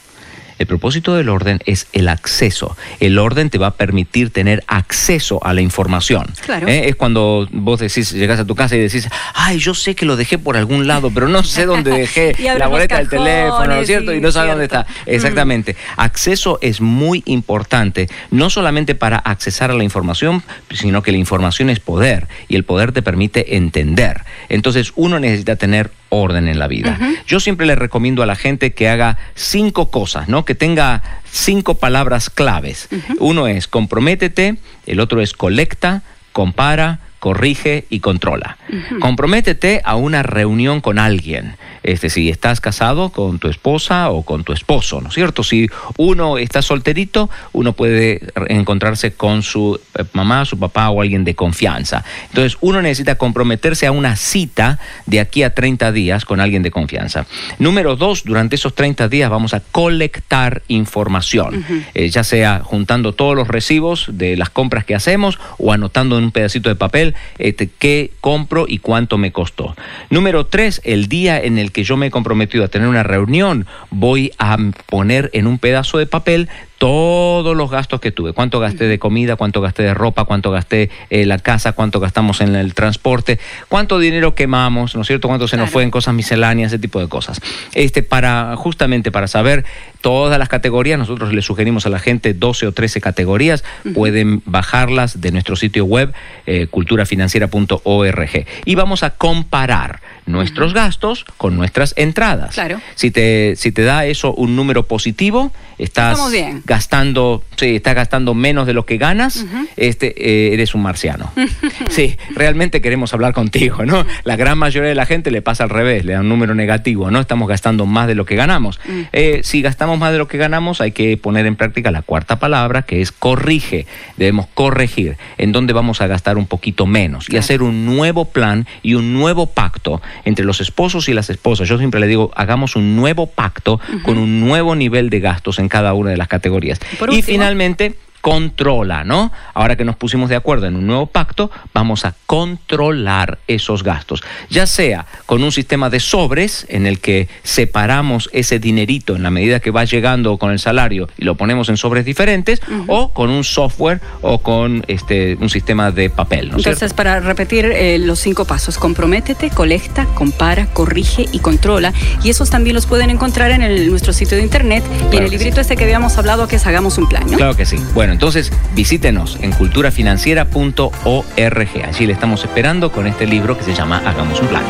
El propósito del orden es el acceso. El orden te va a permitir tener acceso a la información. Claro. ¿Eh? Es cuando vos decís, llegas a tu casa y decís, ay, yo sé que lo dejé por algún lado, pero no sé dónde dejé la boleta del teléfono, ¿no es cierto? Y no sabes dónde está. Exactamente. Acceso es muy importante, no solamente para accesar a la información, sino que la información es poder y el poder te permite entender. Entonces uno necesita tener orden en la vida. Yo siempre le recomiendo a la gente que haga cinco cosas, ¿no? Que tenga cinco palabras claves. Uno es comprométete, el otro es colecta, compara, corrige y controla. Comprométete a una reunión con alguien. Este, si estás casado con tu esposa o con tu esposo, ¿no es cierto? Si uno está solterito, uno puede encontrarse con su eh, mamá, su papá o alguien de confianza. Entonces, uno necesita comprometerse a una cita de aquí a 30 días con alguien de confianza. Número dos, durante esos 30 días vamos a colectar información, eh, ya sea juntando todos los recibos de las compras que hacemos o anotando en un pedacito de papel este, qué compro y cuánto me costó. Número tres, el día en el que yo me he comprometido a tener una reunión, voy a poner en un pedazo de papel todos los gastos que tuve, cuánto gasté de comida, cuánto gasté de ropa, cuánto gasté en la casa, cuánto gastamos en el transporte, cuánto dinero quemamos, ¿no es cierto? Cuánto se nos fue en cosas misceláneas, ese tipo de cosas. Este, para, justamente para saber todas las categorías, nosotros le sugerimos a la gente 12 o 13 categorías, pueden bajarlas de nuestro sitio web, eh, culturafinanciera.org. Y vamos a comparar nuestros gastos con nuestras entradas. Claro. Si te, si te da eso un número positivo, estás bien. gastando, sí, estás gastando menos de lo que ganas, este, eh, eres un marciano. Sí, realmente queremos hablar contigo, ¿no? La gran mayoría de la gente le pasa al revés, le da un número negativo, ¿no? Estamos gastando más de lo que ganamos. Eh, si gastamos más de lo que ganamos, hay que poner en práctica la cuarta palabra, que es corrige. Debemos corregir en dónde vamos a gastar un poquito menos y hacer un nuevo plan y un nuevo pacto entre los esposos y las esposas. Yo siempre le digo, hagamos un nuevo pacto con un nuevo nivel de gastos en cada una de las categorías. Por y último. finalmente, controla, ¿no? Ahora que nos pusimos de acuerdo en un nuevo pacto, vamos a controlar esos gastos, ya sea con un sistema de sobres en el que separamos ese dinerito en la medida que va llegando con el salario y lo ponemos en sobres diferentes, o con un software o con este, un sistema de papel. ¿no Entonces, para repetir eh, los cinco pasos, comprométete, colecta, compara, corrige y controla. Y esos también los pueden encontrar en el, nuestro sitio de internet y en el librito este que habíamos hablado que es Hagamos un Plan, ¿no? Claro que sí. Bueno, entonces visítenos en culturafinanciera.org. Allí le estamos esperando con este libro que se llama Hagamos un Plan.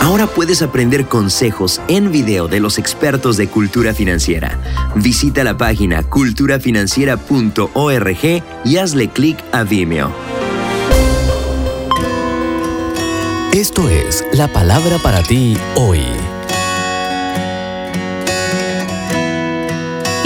Ahora puedes aprender consejos en video de los expertos de cultura financiera. Visita la página culturafinanciera.org y hazle clic a Vimeo. Esto es la palabra para ti hoy.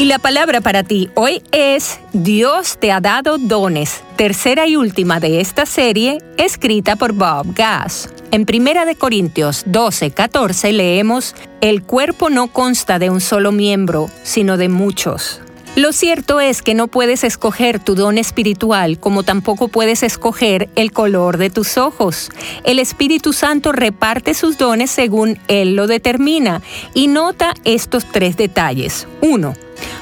La palabra para ti hoy es Dios te ha dado dones, tercera y última de esta serie, escrita por Bob Gass. En 1 Corintios 12, 14 leemos, El cuerpo no consta de un solo miembro, sino de muchos. Lo cierto es que no puedes escoger tu don espiritual como tampoco puedes escoger el color de tus ojos. El Espíritu Santo reparte sus dones según Él lo determina y nota estos tres detalles. Uno,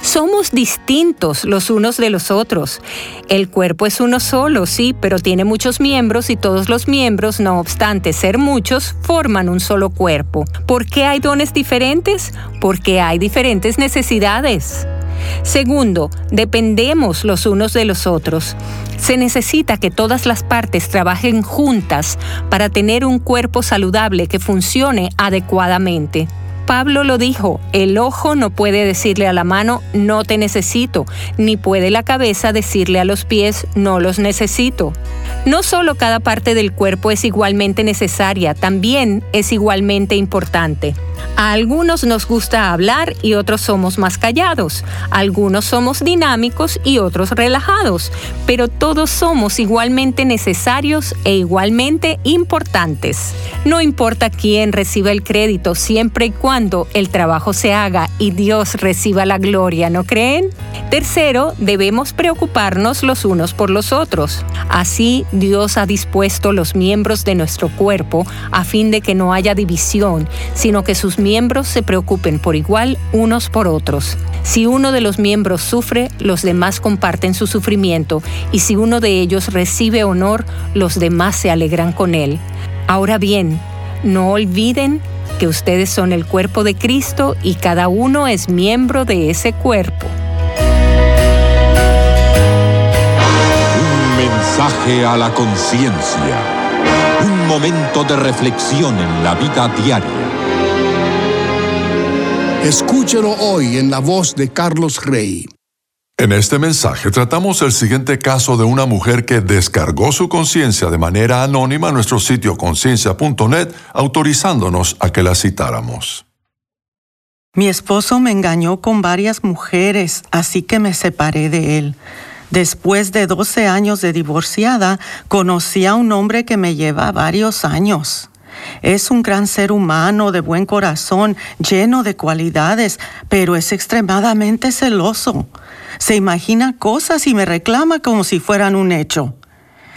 somos distintos los unos de los otros. El cuerpo es uno solo, sí, pero tiene muchos miembros y todos los miembros, no obstante ser muchos, forman un solo cuerpo. ¿Por qué hay dones diferentes? Porque hay diferentes necesidades. Segundo, dependemos los unos de los otros. Se necesita que todas las partes trabajen juntas para tener un cuerpo saludable que funcione adecuadamente. Pablo lo dijo, el ojo no puede decirle a la mano, no te necesito, ni puede la cabeza decirle a los pies, no los necesito. No solo cada parte del cuerpo es igualmente necesaria, también es igualmente importante. A algunos nos gusta hablar y otros somos más callados. Algunos somos dinámicos y otros relajados. Pero todos somos igualmente necesarios e igualmente importantes. No importa quién reciba el crédito siempre y cuando el trabajo se haga y Dios reciba la gloria, ¿no creen? Tercero, debemos preocuparnos los unos por los otros. Así Dios ha dispuesto los miembros de nuestro cuerpo a fin de que no haya división, sino que sus miembros se preocupen por igual unos por otros. Si uno de los miembros sufre, los demás comparten su sufrimiento, y si uno de ellos recibe honor, los demás se alegran con él. Ahora bien, no olviden que ustedes son el cuerpo de Cristo y cada uno es miembro de ese cuerpo. Un mensaje a la conciencia. Un momento de reflexión en la vida diaria. Escúchelo hoy en la voz de Carlos Rey. En este mensaje tratamos el siguiente caso de una mujer que descargó su conciencia de manera anónima a nuestro sitio conciencia.net, autorizándonos a que la citáramos. Mi esposo me engañó con varias mujeres, así que me separé de él. Después de 12 años de divorciada, conocí a un hombre que me lleva varios años. Es un gran ser humano de buen corazón, lleno de cualidades, pero es extremadamente celoso. Se imagina cosas y me reclama como si fueran un hecho.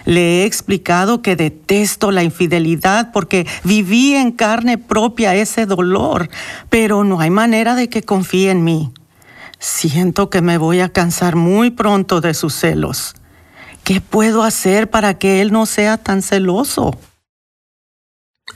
Le he explicado que detesto la infidelidad porque viví en carne propia ese dolor, pero no hay manera de que confíe en mí. Siento que me voy a cansar muy pronto de sus celos. ¿Qué puedo hacer para que él no sea tan celoso?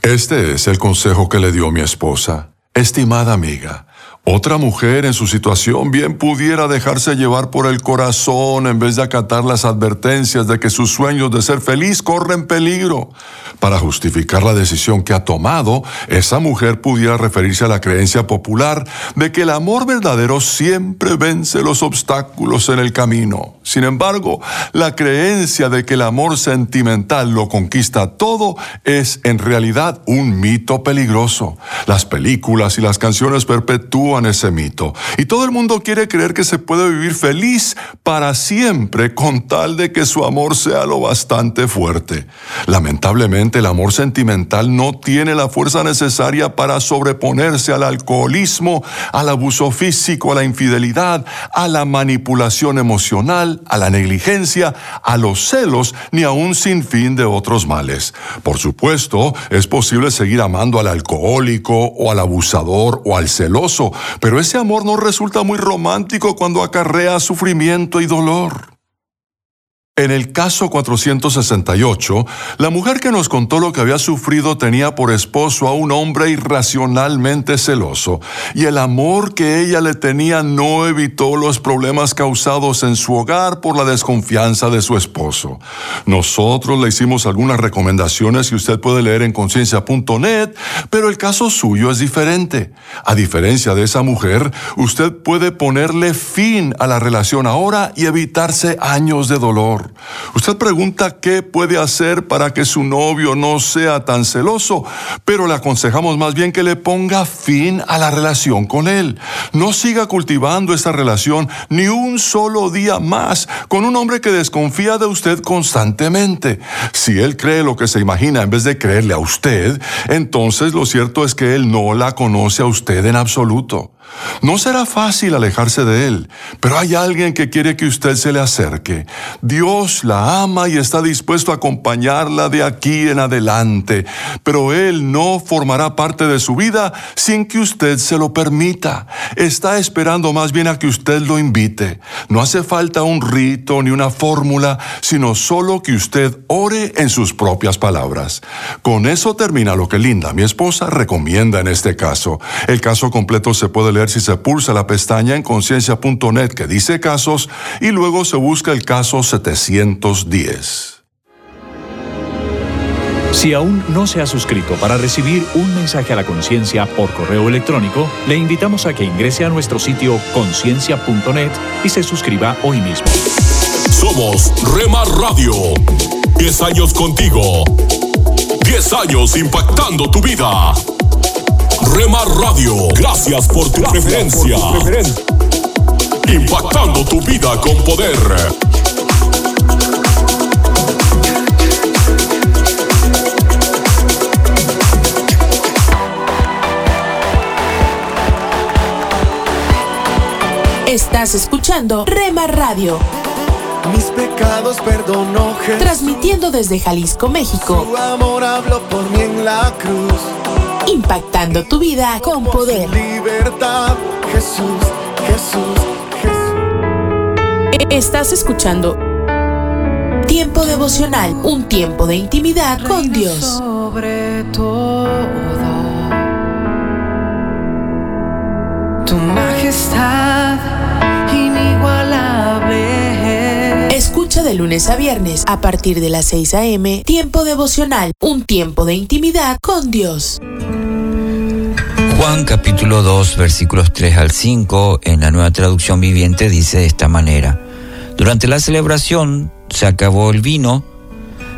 Este es el consejo que le dio mi esposa. Estimada amiga, otra mujer en su situación bien pudiera dejarse llevar por el corazón en vez de acatar las advertencias de que sus sueños de ser feliz corren peligro. Para justificar la decisión que ha tomado, esa mujer pudiera referirse a la creencia popular de que el amor verdadero siempre vence los obstáculos en el camino. Sin embargo, la creencia de que el amor sentimental lo conquista todo es en realidad un mito peligroso. Las películas y las canciones perpetúan ese mito. Y todo el mundo quiere creer que se puede vivir feliz para siempre con tal de que su amor sea lo bastante fuerte. Lamentablemente, el amor sentimental no tiene la fuerza necesaria para sobreponerse al alcoholismo, al abuso físico, a la infidelidad, a la manipulación emocional, a la negligencia, a los celos, ni a un sinfín de otros males. Por supuesto, es posible seguir amando al alcohólico o al abusador o al celoso, pero ese amor no resulta muy romántico cuando acarrea sufrimiento y dolor. En el caso 468, la mujer que nos contó lo que había sufrido tenía por esposo a un hombre irracionalmente celoso, y el amor que ella le tenía no evitó los problemas causados en su hogar por la desconfianza de su esposo. Nosotros le hicimos algunas recomendaciones que usted puede leer en conciencia.net, pero el caso suyo es diferente. A diferencia de esa mujer, usted puede ponerle fin a la relación ahora y evitarse años de dolor. Usted pregunta qué puede hacer para que su novio no sea tan celoso, pero le aconsejamos más bien que le ponga fin a la relación con él. No siga cultivando esta relación ni un solo día más con un hombre que desconfía de usted constantemente. Si él cree lo que se imagina en vez de creerle a usted, entonces lo cierto es que él no la conoce a usted en absoluto. No será fácil alejarse de Él, pero hay alguien que quiere que usted se le acerque. Dios la ama y está dispuesto a acompañarla de aquí en adelante, pero Él no formará parte de su vida sin que usted se lo permita. Está esperando más bien a que usted lo invite. No hace falta un rito ni una fórmula, sino solo que usted ore en sus propias palabras. Con eso termina lo que Linda, mi esposa, recomienda en este caso. El caso completo se puede leer si se pulsa la pestaña en conciencia.net que dice casos y luego se busca el caso 710. Si aún no se ha suscrito para recibir un mensaje a la conciencia por correo electrónico, le invitamos a que ingrese a nuestro sitio conciencia.net y se suscriba hoy mismo. Somos Remar Radio. 10 años contigo. 10 años impactando tu vida. Remar Radio, gracias por tu preferencia. Impactando tu vida con poder. Estás escuchando Rema Radio. Mis pecados perdonó Jesús. Transmitiendo desde Jalisco, México. Su amor habló por mí en la cruz. Impactando tu vida con poder. Libertad, Jesús, Jesús, Jesús. Estás escuchando Tiempo devocional, un tiempo de intimidad con Dios. Sobre todo, tu majestad inigualable. Escucha de lunes a viernes a partir de las 6 a.m. Tiempo devocional, un tiempo de intimidad con Dios. Juan capítulo 2 versículos 3 al 5 en la nueva traducción viviente dice de esta manera. Durante la celebración se acabó el vino,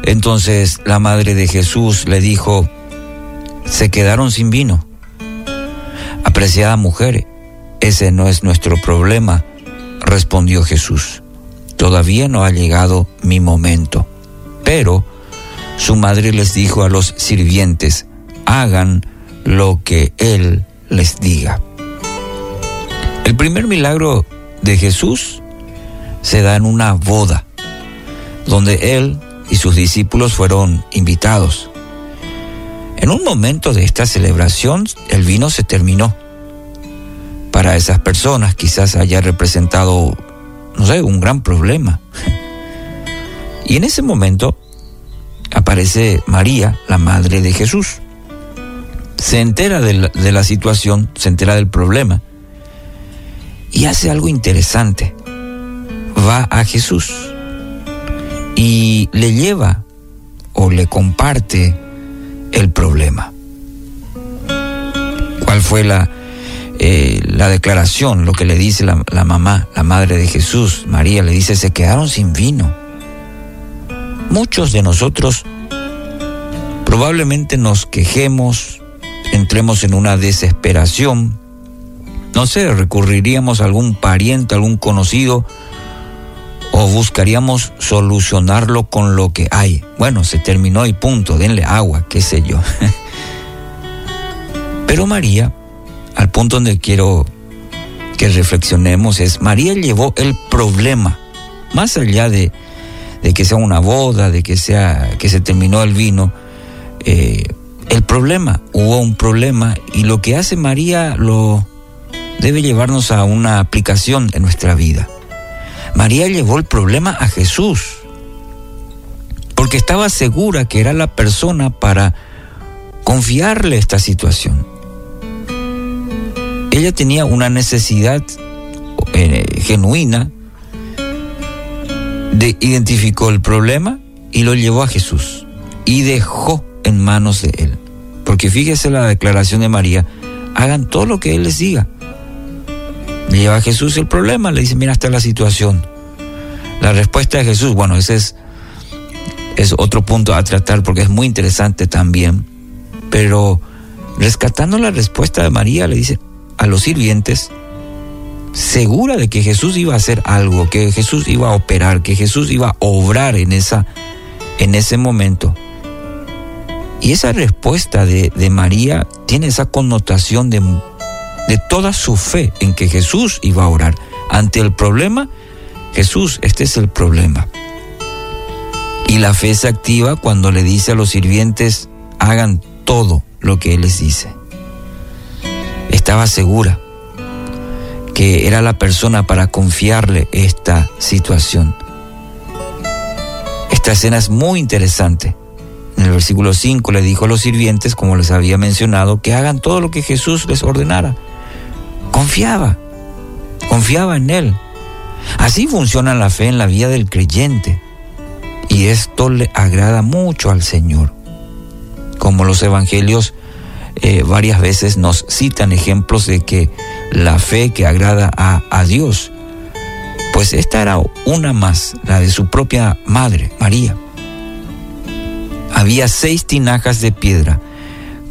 entonces la madre de Jesús le dijo, se quedaron sin vino. Apreciada mujer, ese no es nuestro problema, respondió Jesús. Todavía no ha llegado mi momento. Pero su madre les dijo a los sirvientes, hagan lo que Él les diga. El primer milagro de Jesús se da en una boda, donde Él y sus discípulos fueron invitados. En un momento de esta celebración, el vino se terminó. Para esas personas quizás haya representado, no sé, un gran problema. Y en ese momento aparece María, la madre de Jesús se entera de la, situación, se entera del problema y hace algo interesante. Va a Jesús y le lleva o le comparte el problema. ¿Cuál fue la, eh, la declaración? Lo que le dice la, la mamá, la madre de Jesús, María, le dice, se quedaron sin vino. Muchos de nosotros probablemente nos quejemos, entremos en una desesperación, no sé, recurriríamos a algún pariente, algún conocido, o buscaríamos solucionarlo con lo que hay. Bueno, se terminó y punto, denle agua, qué sé yo. Pero María, al punto donde quiero que reflexionemos es, María llevó el problema, más allá de, que sea una boda, de que, sea, que se terminó el vino, eh, el problema, hubo un problema y lo que hace María lo debe llevarnos a una aplicación en nuestra vida. María llevó el problema a Jesús, porque estaba segura que era la persona para confiarle esta situación. Ella tenía una necesidad eh, genuina, de, identificó el problema y lo llevó a Jesús y dejó en manos de él. Porque fíjese la declaración de María, hagan todo lo que él les diga. Le lleva a Jesús el problema, le dice, mira, está la situación. La respuesta de Jesús, bueno, ese es, es otro punto a tratar porque es muy interesante también. Pero rescatando la respuesta de María, le dice a los sirvientes, segura de que Jesús iba a hacer algo, que Jesús iba a operar, que Jesús iba a obrar en, esa, en ese momento. Y esa respuesta de, de María tiene esa connotación de de toda su fe en que Jesús iba a orar. Ante el problema, Jesús, este es el problema. Y la fe se activa cuando le dice a los sirvientes, hagan todo lo que Él les dice. Estaba segura que era la persona para confiarle esta situación. Esta escena es muy interesante. En el versículo 5 le dijo a los sirvientes, como les había mencionado, que hagan todo lo que Jesús les ordenara confiaba, confiaba en Él. Así funciona la fe en la vida del creyente. Y esto le agrada mucho al Señor. Como los evangelios eh, varias veces nos citan ejemplos de que la fe que agrada a, a Dios, pues esta era una más, la de su propia madre, María. Había seis tinajas de piedra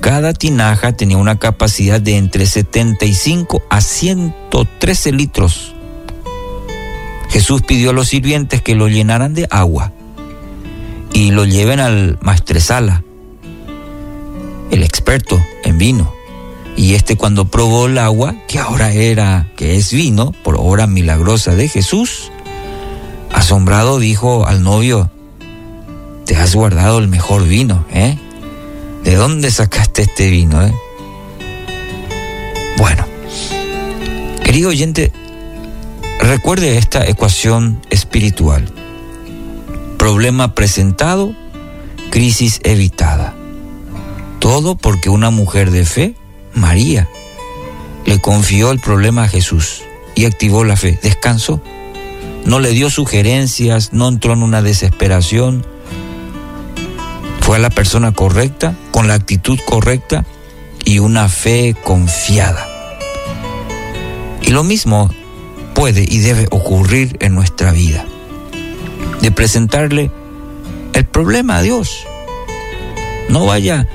cada tinaja tenía una capacidad de entre 75 a 113 litros. Jesús pidió a los sirvientes que lo llenaran de agua y lo lleven al maestresala, el experto en vino. Y este cuando probó el agua, que ahora era, que es vino, por obra milagrosa de Jesús, asombrado dijo al novio, has guardado el mejor vino, ¿eh? ¿De dónde sacaste este vino? Eh? Bueno, querido oyente, recuerde esta ecuación espiritual. Problema presentado, crisis evitada. Todo porque una mujer de fe, María, le confió el problema a Jesús y activó la fe. Descansó. No le dio sugerencias, no entró en una desesperación, a la persona correcta, con la actitud correcta y una fe confiada. Y lo mismo puede y debe ocurrir en nuestra vida. De presentarle el problema a Dios. No vaya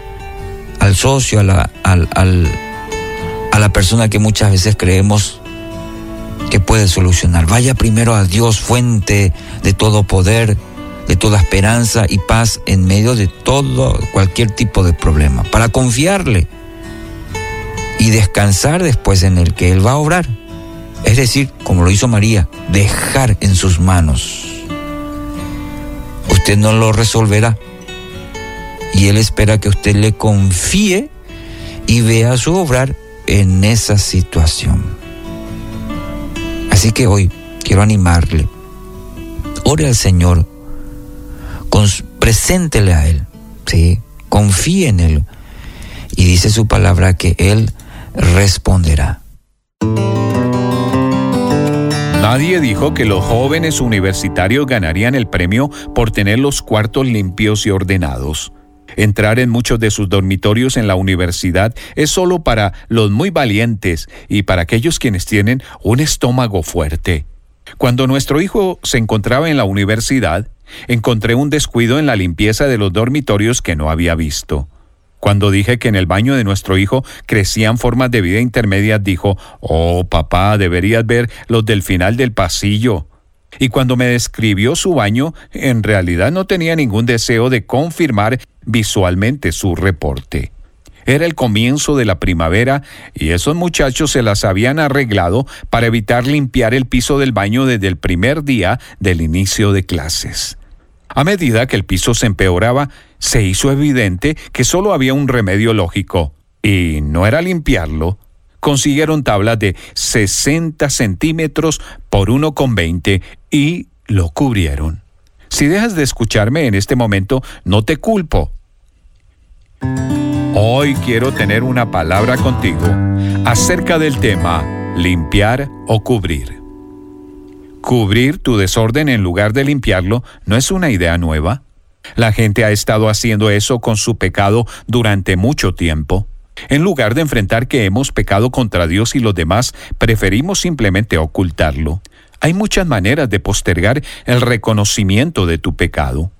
al socio, a la, a la persona que muchas veces creemos que puede solucionar. Vaya primero a Dios, fuente de todo poder, de toda esperanza y paz en medio de todo, cualquier tipo de problema, para confiarle y descansar después en el que Él va a obrar. Es decir, como lo hizo María, dejar en sus manos. Usted no lo resolverá y Él espera que usted le confíe y vea su obrar en esa situación. Así que hoy quiero animarle. Ore al Señor preséntele a Él, ¿sí? confíe en Él. Y dice su palabra que Él responderá. Nadie dijo que los jóvenes universitarios ganarían el premio por tener los cuartos limpios y ordenados. Entrar en muchos de sus dormitorios en la universidad es solo para los muy valientes y para aquellos quienes tienen un estómago fuerte. Cuando nuestro hijo se encontraba en la universidad, encontré un descuido en la limpieza de los dormitorios que no había visto. Cuando dije que en el baño de nuestro hijo crecían formas de vida intermedias, dijo, Oh, papá, deberías ver los del final del pasillo. Y cuando me describió su baño, en realidad no tenía ningún deseo de confirmar visualmente su reporte. Era el comienzo de la primavera y esos muchachos se las habían arreglado para evitar limpiar el piso del baño desde el primer día del inicio de clases. A medida que el piso se empeoraba, se hizo evidente que solo había un remedio lógico, y no era limpiarlo. Consiguieron tablas de 60 centímetros por 1,20 y lo cubrieron. Si dejas de escucharme en este momento, no te culpo. Hoy quiero tener una palabra contigo acerca del tema limpiar o cubrir. Cubrir tu desorden en lugar de limpiarlo no es una idea nueva. La gente ha estado haciendo eso con su pecado durante mucho tiempo. En lugar de enfrentar que hemos pecado contra Dios y los demás, preferimos simplemente ocultarlo. Hay muchas maneras de postergar el reconocimiento de tu pecado.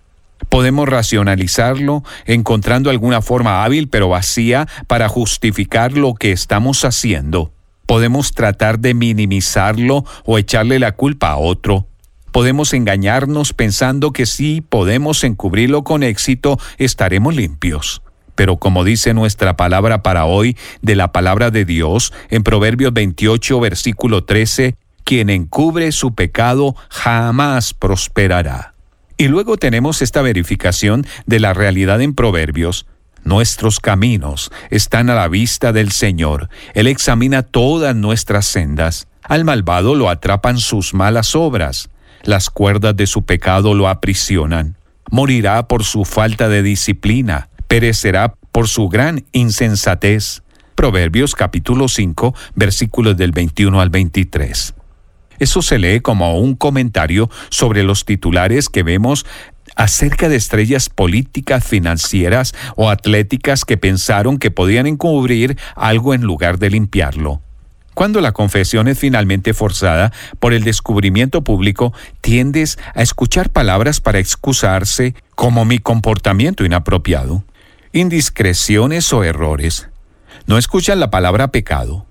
Podemos racionalizarlo encontrando alguna forma hábil pero vacía para justificar lo que estamos haciendo. Podemos tratar de minimizarlo o echarle la culpa a otro. Podemos engañarnos pensando que si podemos encubrirlo con éxito, estaremos limpios. Pero como dice nuestra palabra para hoy de la palabra de Dios en Proverbios 28, versículo 13, quien encubre su pecado jamás prosperará. Y luego tenemos esta verificación de la realidad en Proverbios. Nuestros caminos están a la vista del Señor. Él examina todas nuestras sendas. Al malvado lo atrapan sus malas obras. Las cuerdas de su pecado lo aprisionan. Morirá por su falta de disciplina. Perecerá por su gran insensatez. Proverbios capítulo 5 versículos del 21 al 23. Eso se lee como un comentario sobre los titulares que vemos acerca de estrellas políticas, financieras o atléticas que pensaron que podían encubrir algo en lugar de limpiarlo. Cuando la confesión es finalmente forzada por el descubrimiento público, tiendes a escuchar palabras para excusarse como mi comportamiento inapropiado, indiscreciones o errores. No escuchan la palabra pecado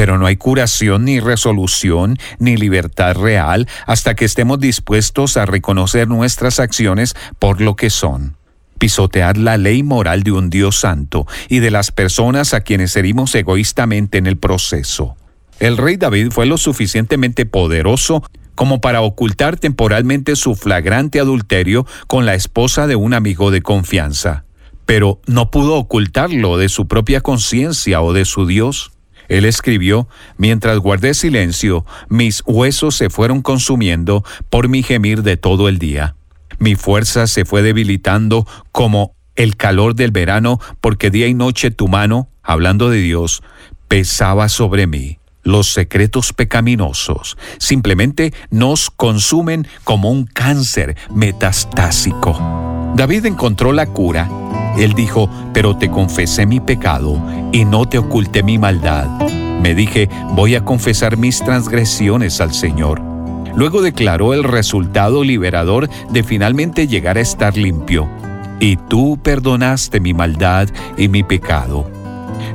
pero no hay curación ni resolución ni libertad real hasta que estemos dispuestos a reconocer nuestras acciones por lo que son. Pisotear la ley moral de un Dios santo y de las personas a quienes herimos egoístamente en el proceso. El rey David fue lo suficientemente poderoso como para ocultar temporalmente su flagrante adulterio con la esposa de un amigo de confianza, pero no pudo ocultarlo de su propia conciencia o de su Dios. Él escribió, mientras guardé silencio, mis huesos se fueron consumiendo por mi gemir de todo el día. Mi fuerza se fue debilitando como el calor del verano, porque día y noche tu mano, hablando de Dios, pesaba sobre mí. Los secretos pecaminosos simplemente nos consumen como un cáncer metastásico. David encontró la cura él dijo, pero te confesé mi pecado y no te oculté mi maldad. Me dije, voy a confesar mis transgresiones al Señor. Luego declaró el resultado liberador de finalmente llegar a estar limpio. Y tú perdonaste mi maldad y mi pecado.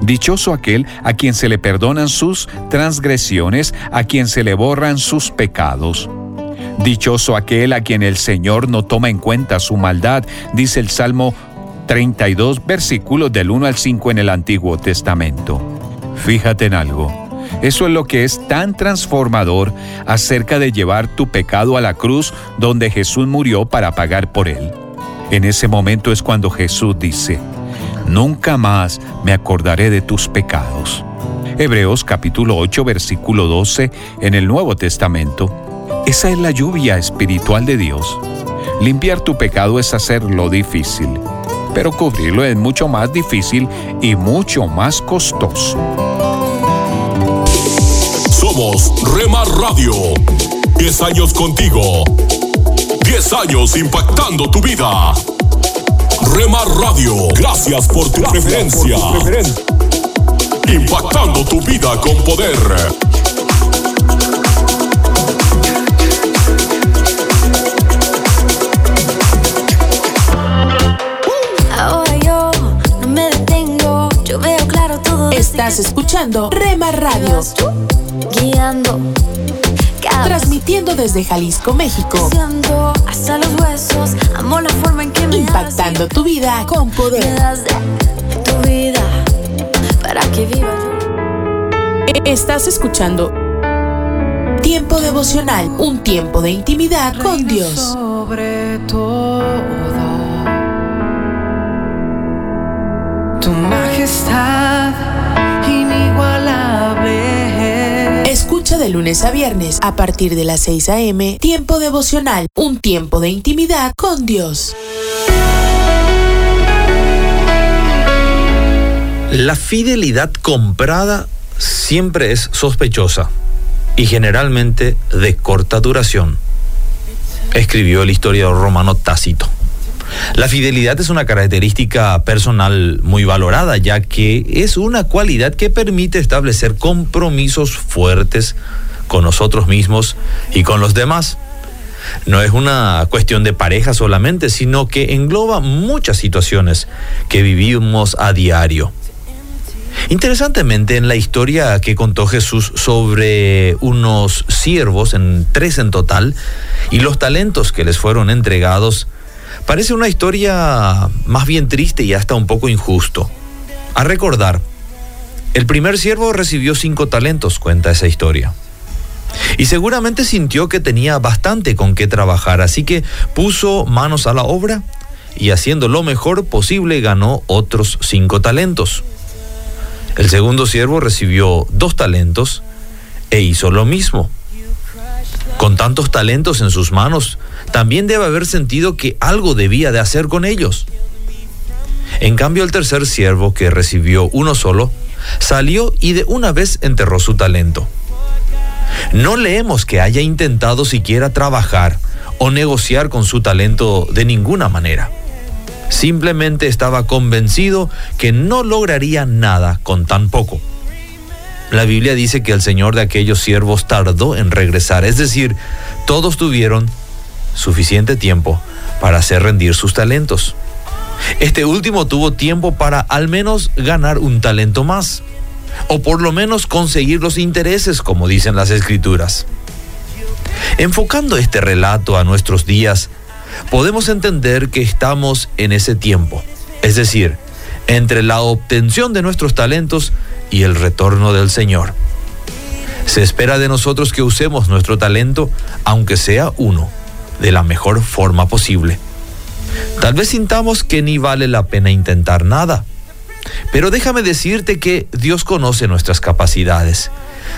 Dichoso aquel a quien se le perdonan sus transgresiones, a quien se le borran sus pecados. Dichoso aquel a quien el Señor no toma en cuenta su maldad, dice el Salmo 32 versículos del 1 al 5 en el Antiguo Testamento. Fíjate en algo. Eso es lo que es tan transformador acerca de llevar tu pecado a la cruz donde Jesús murió para pagar por él. En ese momento es cuando Jesús dice, Nunca más me acordaré de tus pecados. Hebreos capítulo 8 versículo 12 en el Nuevo Testamento. Esa es la lluvia espiritual de Dios. Limpiar tu pecado es hacerlo difícil pero cubrirlo es mucho más difícil y mucho más costoso. Somos Rema Radio. 10 años contigo. 10 años impactando tu vida. Rema Radio, gracias por tu preferencia. Impactando tu vida con poder. Estás escuchando Rema Radio. Guiando Transmitiendo desde Jalisco, México. hasta los huesos, amo la forma en que me Impactando tu vida con poder. tu vida para que viva Estás escuchando Tiempo devocional, un tiempo de intimidad con Dios. Sobre todo, tu majestad De lunes a viernes a partir de las 6 a.m. Tiempo devocional, un tiempo de intimidad con Dios. La fidelidad comprada siempre es sospechosa y generalmente de corta duración, escribió el historiador romano Tácito. La fidelidad es una característica personal muy valorada, ya que es una cualidad que permite establecer compromisos fuertes con nosotros mismos y con los demás. No es una cuestión de pareja solamente, sino que engloba muchas situaciones que vivimos a diario. Interesantemente, en la historia que contó Jesús sobre unos siervos, en tres en total, y los talentos que les fueron entregados, parece una historia más bien triste y hasta un poco injusto. A recordar, el primer siervo recibió cinco talentos, cuenta esa historia. Y seguramente sintió que tenía bastante con qué trabajar, así que puso manos a la obra y haciendo lo mejor posible ganó otros cinco talentos. El segundo siervo recibió dos talentos e hizo lo mismo. Con tantos talentos en sus manos, también debe haber sentido que algo debía de hacer con ellos. En cambio, el tercer siervo, que recibió uno solo, salió y de una vez enterró su talento. No leemos que haya intentado siquiera trabajar o negociar con su talento de ninguna manera. Simplemente estaba convencido que no lograría nada con tan poco. La Biblia dice que el Señor de aquellos siervos tardó en regresar, es decir, todos tuvieron suficiente tiempo para hacer rendir sus talentos. Este último tuvo tiempo para al menos ganar un talento más, o por lo menos conseguir los intereses, como dicen las escrituras. Enfocando este relato a nuestros días, podemos entender que estamos en ese tiempo, es decir, entre la obtención de nuestros talentos y el retorno del Señor. Se espera de nosotros que usemos nuestro talento, aunque sea uno, de la mejor forma posible. Tal vez sintamos que ni vale la pena intentar nada, pero déjame decirte que Dios conoce nuestras capacidades,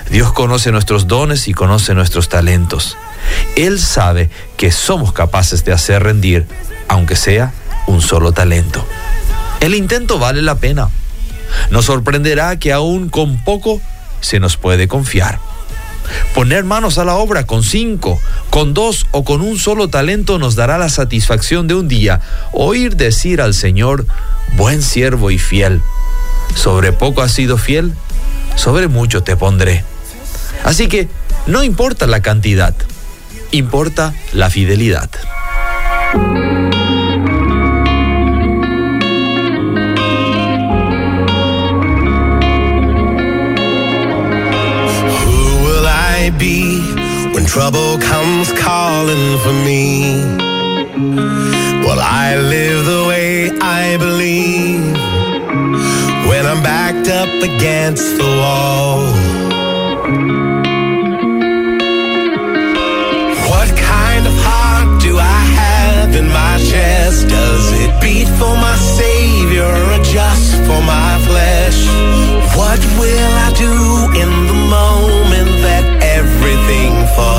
Dios conoce nuestros dones y conoce nuestros talentos. Él sabe que somos capaces de hacer rendir, aunque sea un solo talento. El intento vale la pena. Nos sorprenderá que aún con poco se nos puede confiar. Poner manos a la obra con cinco, con dos o con un solo talento nos dará la satisfacción de un día oír decir al Señor, buen siervo y fiel. Sobre poco has sido fiel, sobre mucho te pondré. Así que no importa la cantidad, importa la fidelidad. I be when trouble comes calling for me? Will I live the way I believe when I'm backed up against the wall? What kind of heart do I have in my chest? Does it beat for my Savior or just for my flesh? What will I do in the moment thing for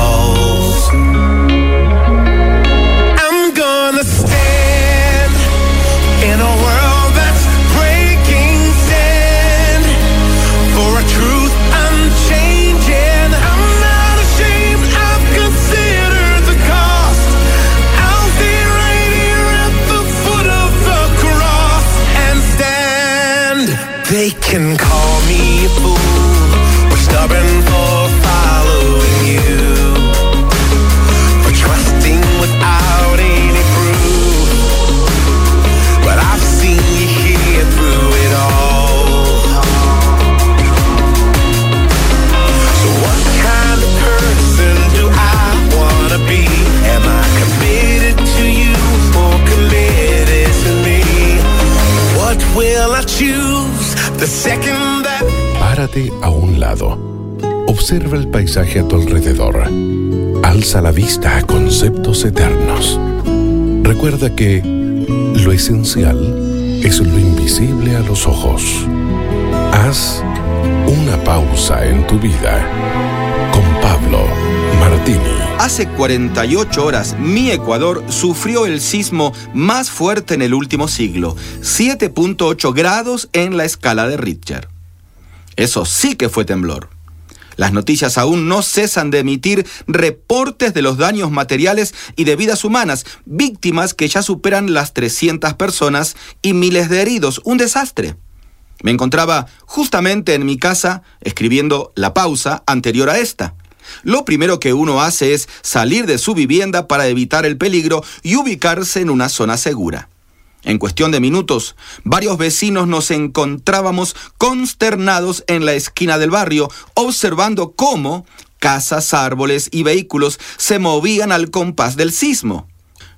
Observa el paisaje a tu alrededor. Alza la vista a conceptos eternos. Recuerda que lo esencial es lo invisible a los ojos. Haz una pausa en tu vida con Pablo Martini. Hace 48 horas, mi Ecuador sufrió el sismo más fuerte en el último siglo, 7.8 grados en la escala de Richter. Eso sí que fue temblor. Las noticias aún no cesan de emitir reportes de los daños materiales y de vidas humanas, víctimas que ya superan las 300 personas y miles de heridos. Un desastre. Me encontraba justamente en mi casa escribiendo la pausa anterior a esta. Lo primero que uno hace es salir de su vivienda para evitar el peligro y ubicarse en una zona segura. En cuestión de minutos, varios vecinos nos encontrábamos consternados en la esquina del barrio, observando cómo casas, árboles y vehículos se movían al compás del sismo.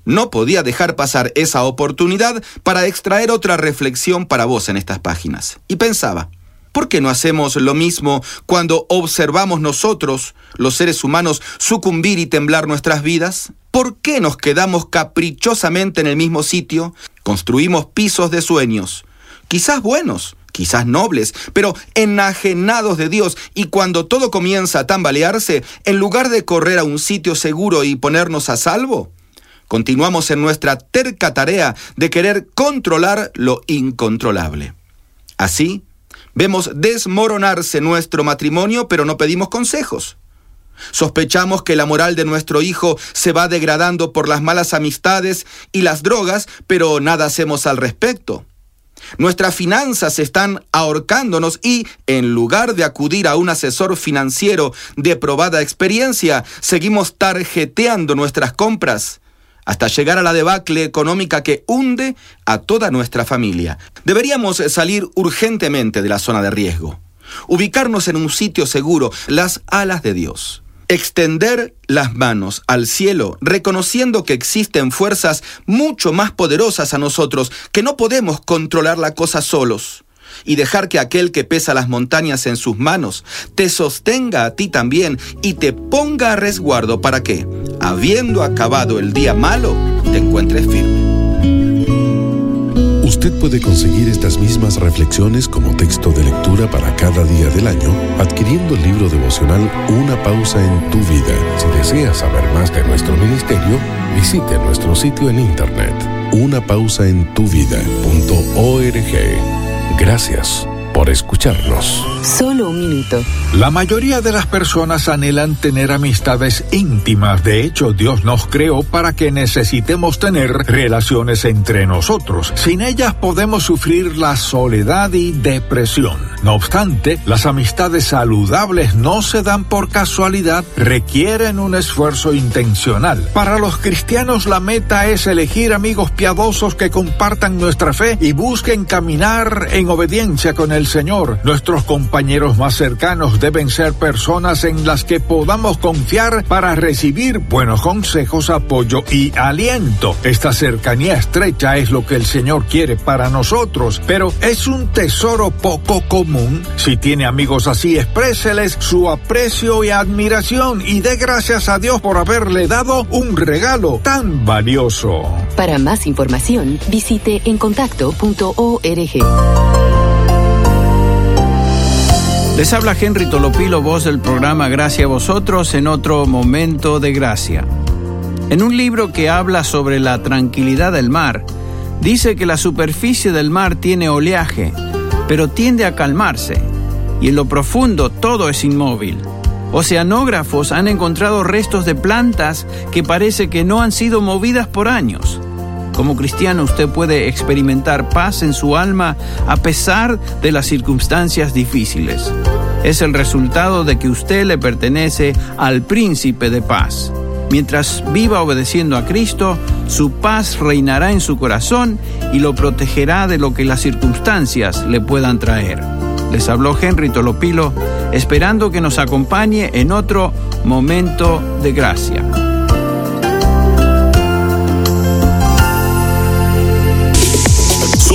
No podía dejar pasar esa oportunidad para extraer otra reflexión para vos en estas páginas. Y pensaba, ¿por qué no hacemos lo mismo cuando observamos nosotros, los seres humanos, sucumbir y temblar nuestras vidas? ¿Por qué nos quedamos caprichosamente en el mismo sitio? Construimos pisos de sueños, quizás buenos, quizás nobles, pero enajenados de Dios, y cuando todo comienza a tambalearse, en lugar de correr a un sitio seguro y ponernos a salvo, continuamos en nuestra terca tarea de querer controlar lo incontrolable. Así, vemos desmoronarse nuestro matrimonio, pero no pedimos consejos. Sospechamos que la moral de nuestro hijo se va degradando por las malas amistades y las drogas, pero nada hacemos al respecto. Nuestras finanzas están ahorcándonos y, en lugar de acudir a un asesor financiero de probada experiencia, seguimos tarjeteando nuestras compras hasta llegar a la debacle económica que hunde a toda nuestra familia. Deberíamos salir urgentemente de la zona de riesgo, ubicarnos en un sitio seguro, las alas de Dios. Extender las manos al cielo, reconociendo que existen fuerzas mucho más poderosas a nosotros, que no podemos controlar la cosa solos, y dejar que aquel que pesa las montañas en sus manos te sostenga a ti también y te ponga a resguardo para que, habiendo acabado el día malo, te encuentres firme. Usted puede conseguir estas mismas reflexiones como texto de lectura para cada día del año adquiriendo el libro devocional Una pausa en tu vida. Si desea saber más de nuestro ministerio, visite nuestro sitio en internet unapausaentuvida.org. Gracias por escucharnos. Solo un minuto. La mayoría de las personas anhelan tener amistades íntimas. De hecho, Dios nos creó para que necesitemos tener relaciones entre nosotros. Sin ellas podemos sufrir la soledad y depresión. No obstante, las amistades saludables no se dan por casualidad, requieren un esfuerzo intencional. Para los cristianos la meta es elegir amigos piadosos que compartan nuestra fe y busquen caminar en obediencia con el Señor. Nuestros compañeros más cercanos deben ser personas en las que podamos confiar para recibir buenos consejos, apoyo y aliento. Esta cercanía estrecha es lo que el Señor quiere para nosotros, pero es un tesoro poco común. Si tiene amigos así, expréseles su aprecio y admiración y dé gracias a Dios por haberle dado un regalo tan valioso. Para más información, visite encontacto.org. Les habla Henry Tolopilo, voz del programa Gracia a vosotros en otro momento de gracia. En un libro que habla sobre la tranquilidad del mar, dice que la superficie del mar tiene oleaje, pero tiende a calmarse, y en lo profundo todo es inmóvil. Oceanógrafos han encontrado restos de plantas que parece que no han sido movidas por años. Como cristiano usted puede experimentar paz en su alma a pesar de las circunstancias difíciles. Es el resultado de que usted le pertenece al príncipe de paz. Mientras viva obedeciendo a Cristo, su paz reinará en su corazón y lo protegerá de lo que las circunstancias le puedan traer. Les habló Henry Tolopilo, esperando que nos acompañe en otro momento de gracia.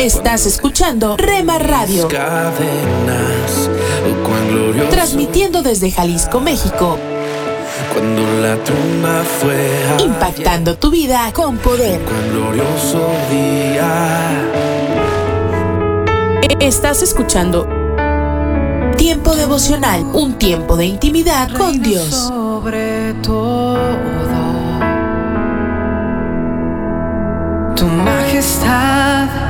Estás escuchando Rema Radio. Cadenas, oh, cuán glorioso. Transmitiendo desde Jalisco, México. Cuando la tumba fue Impactando tu vida con poder. cuán glorioso día. Estás escuchando Tiempo devocional, un tiempo de intimidad con Dios. Sobre todo, tu majestad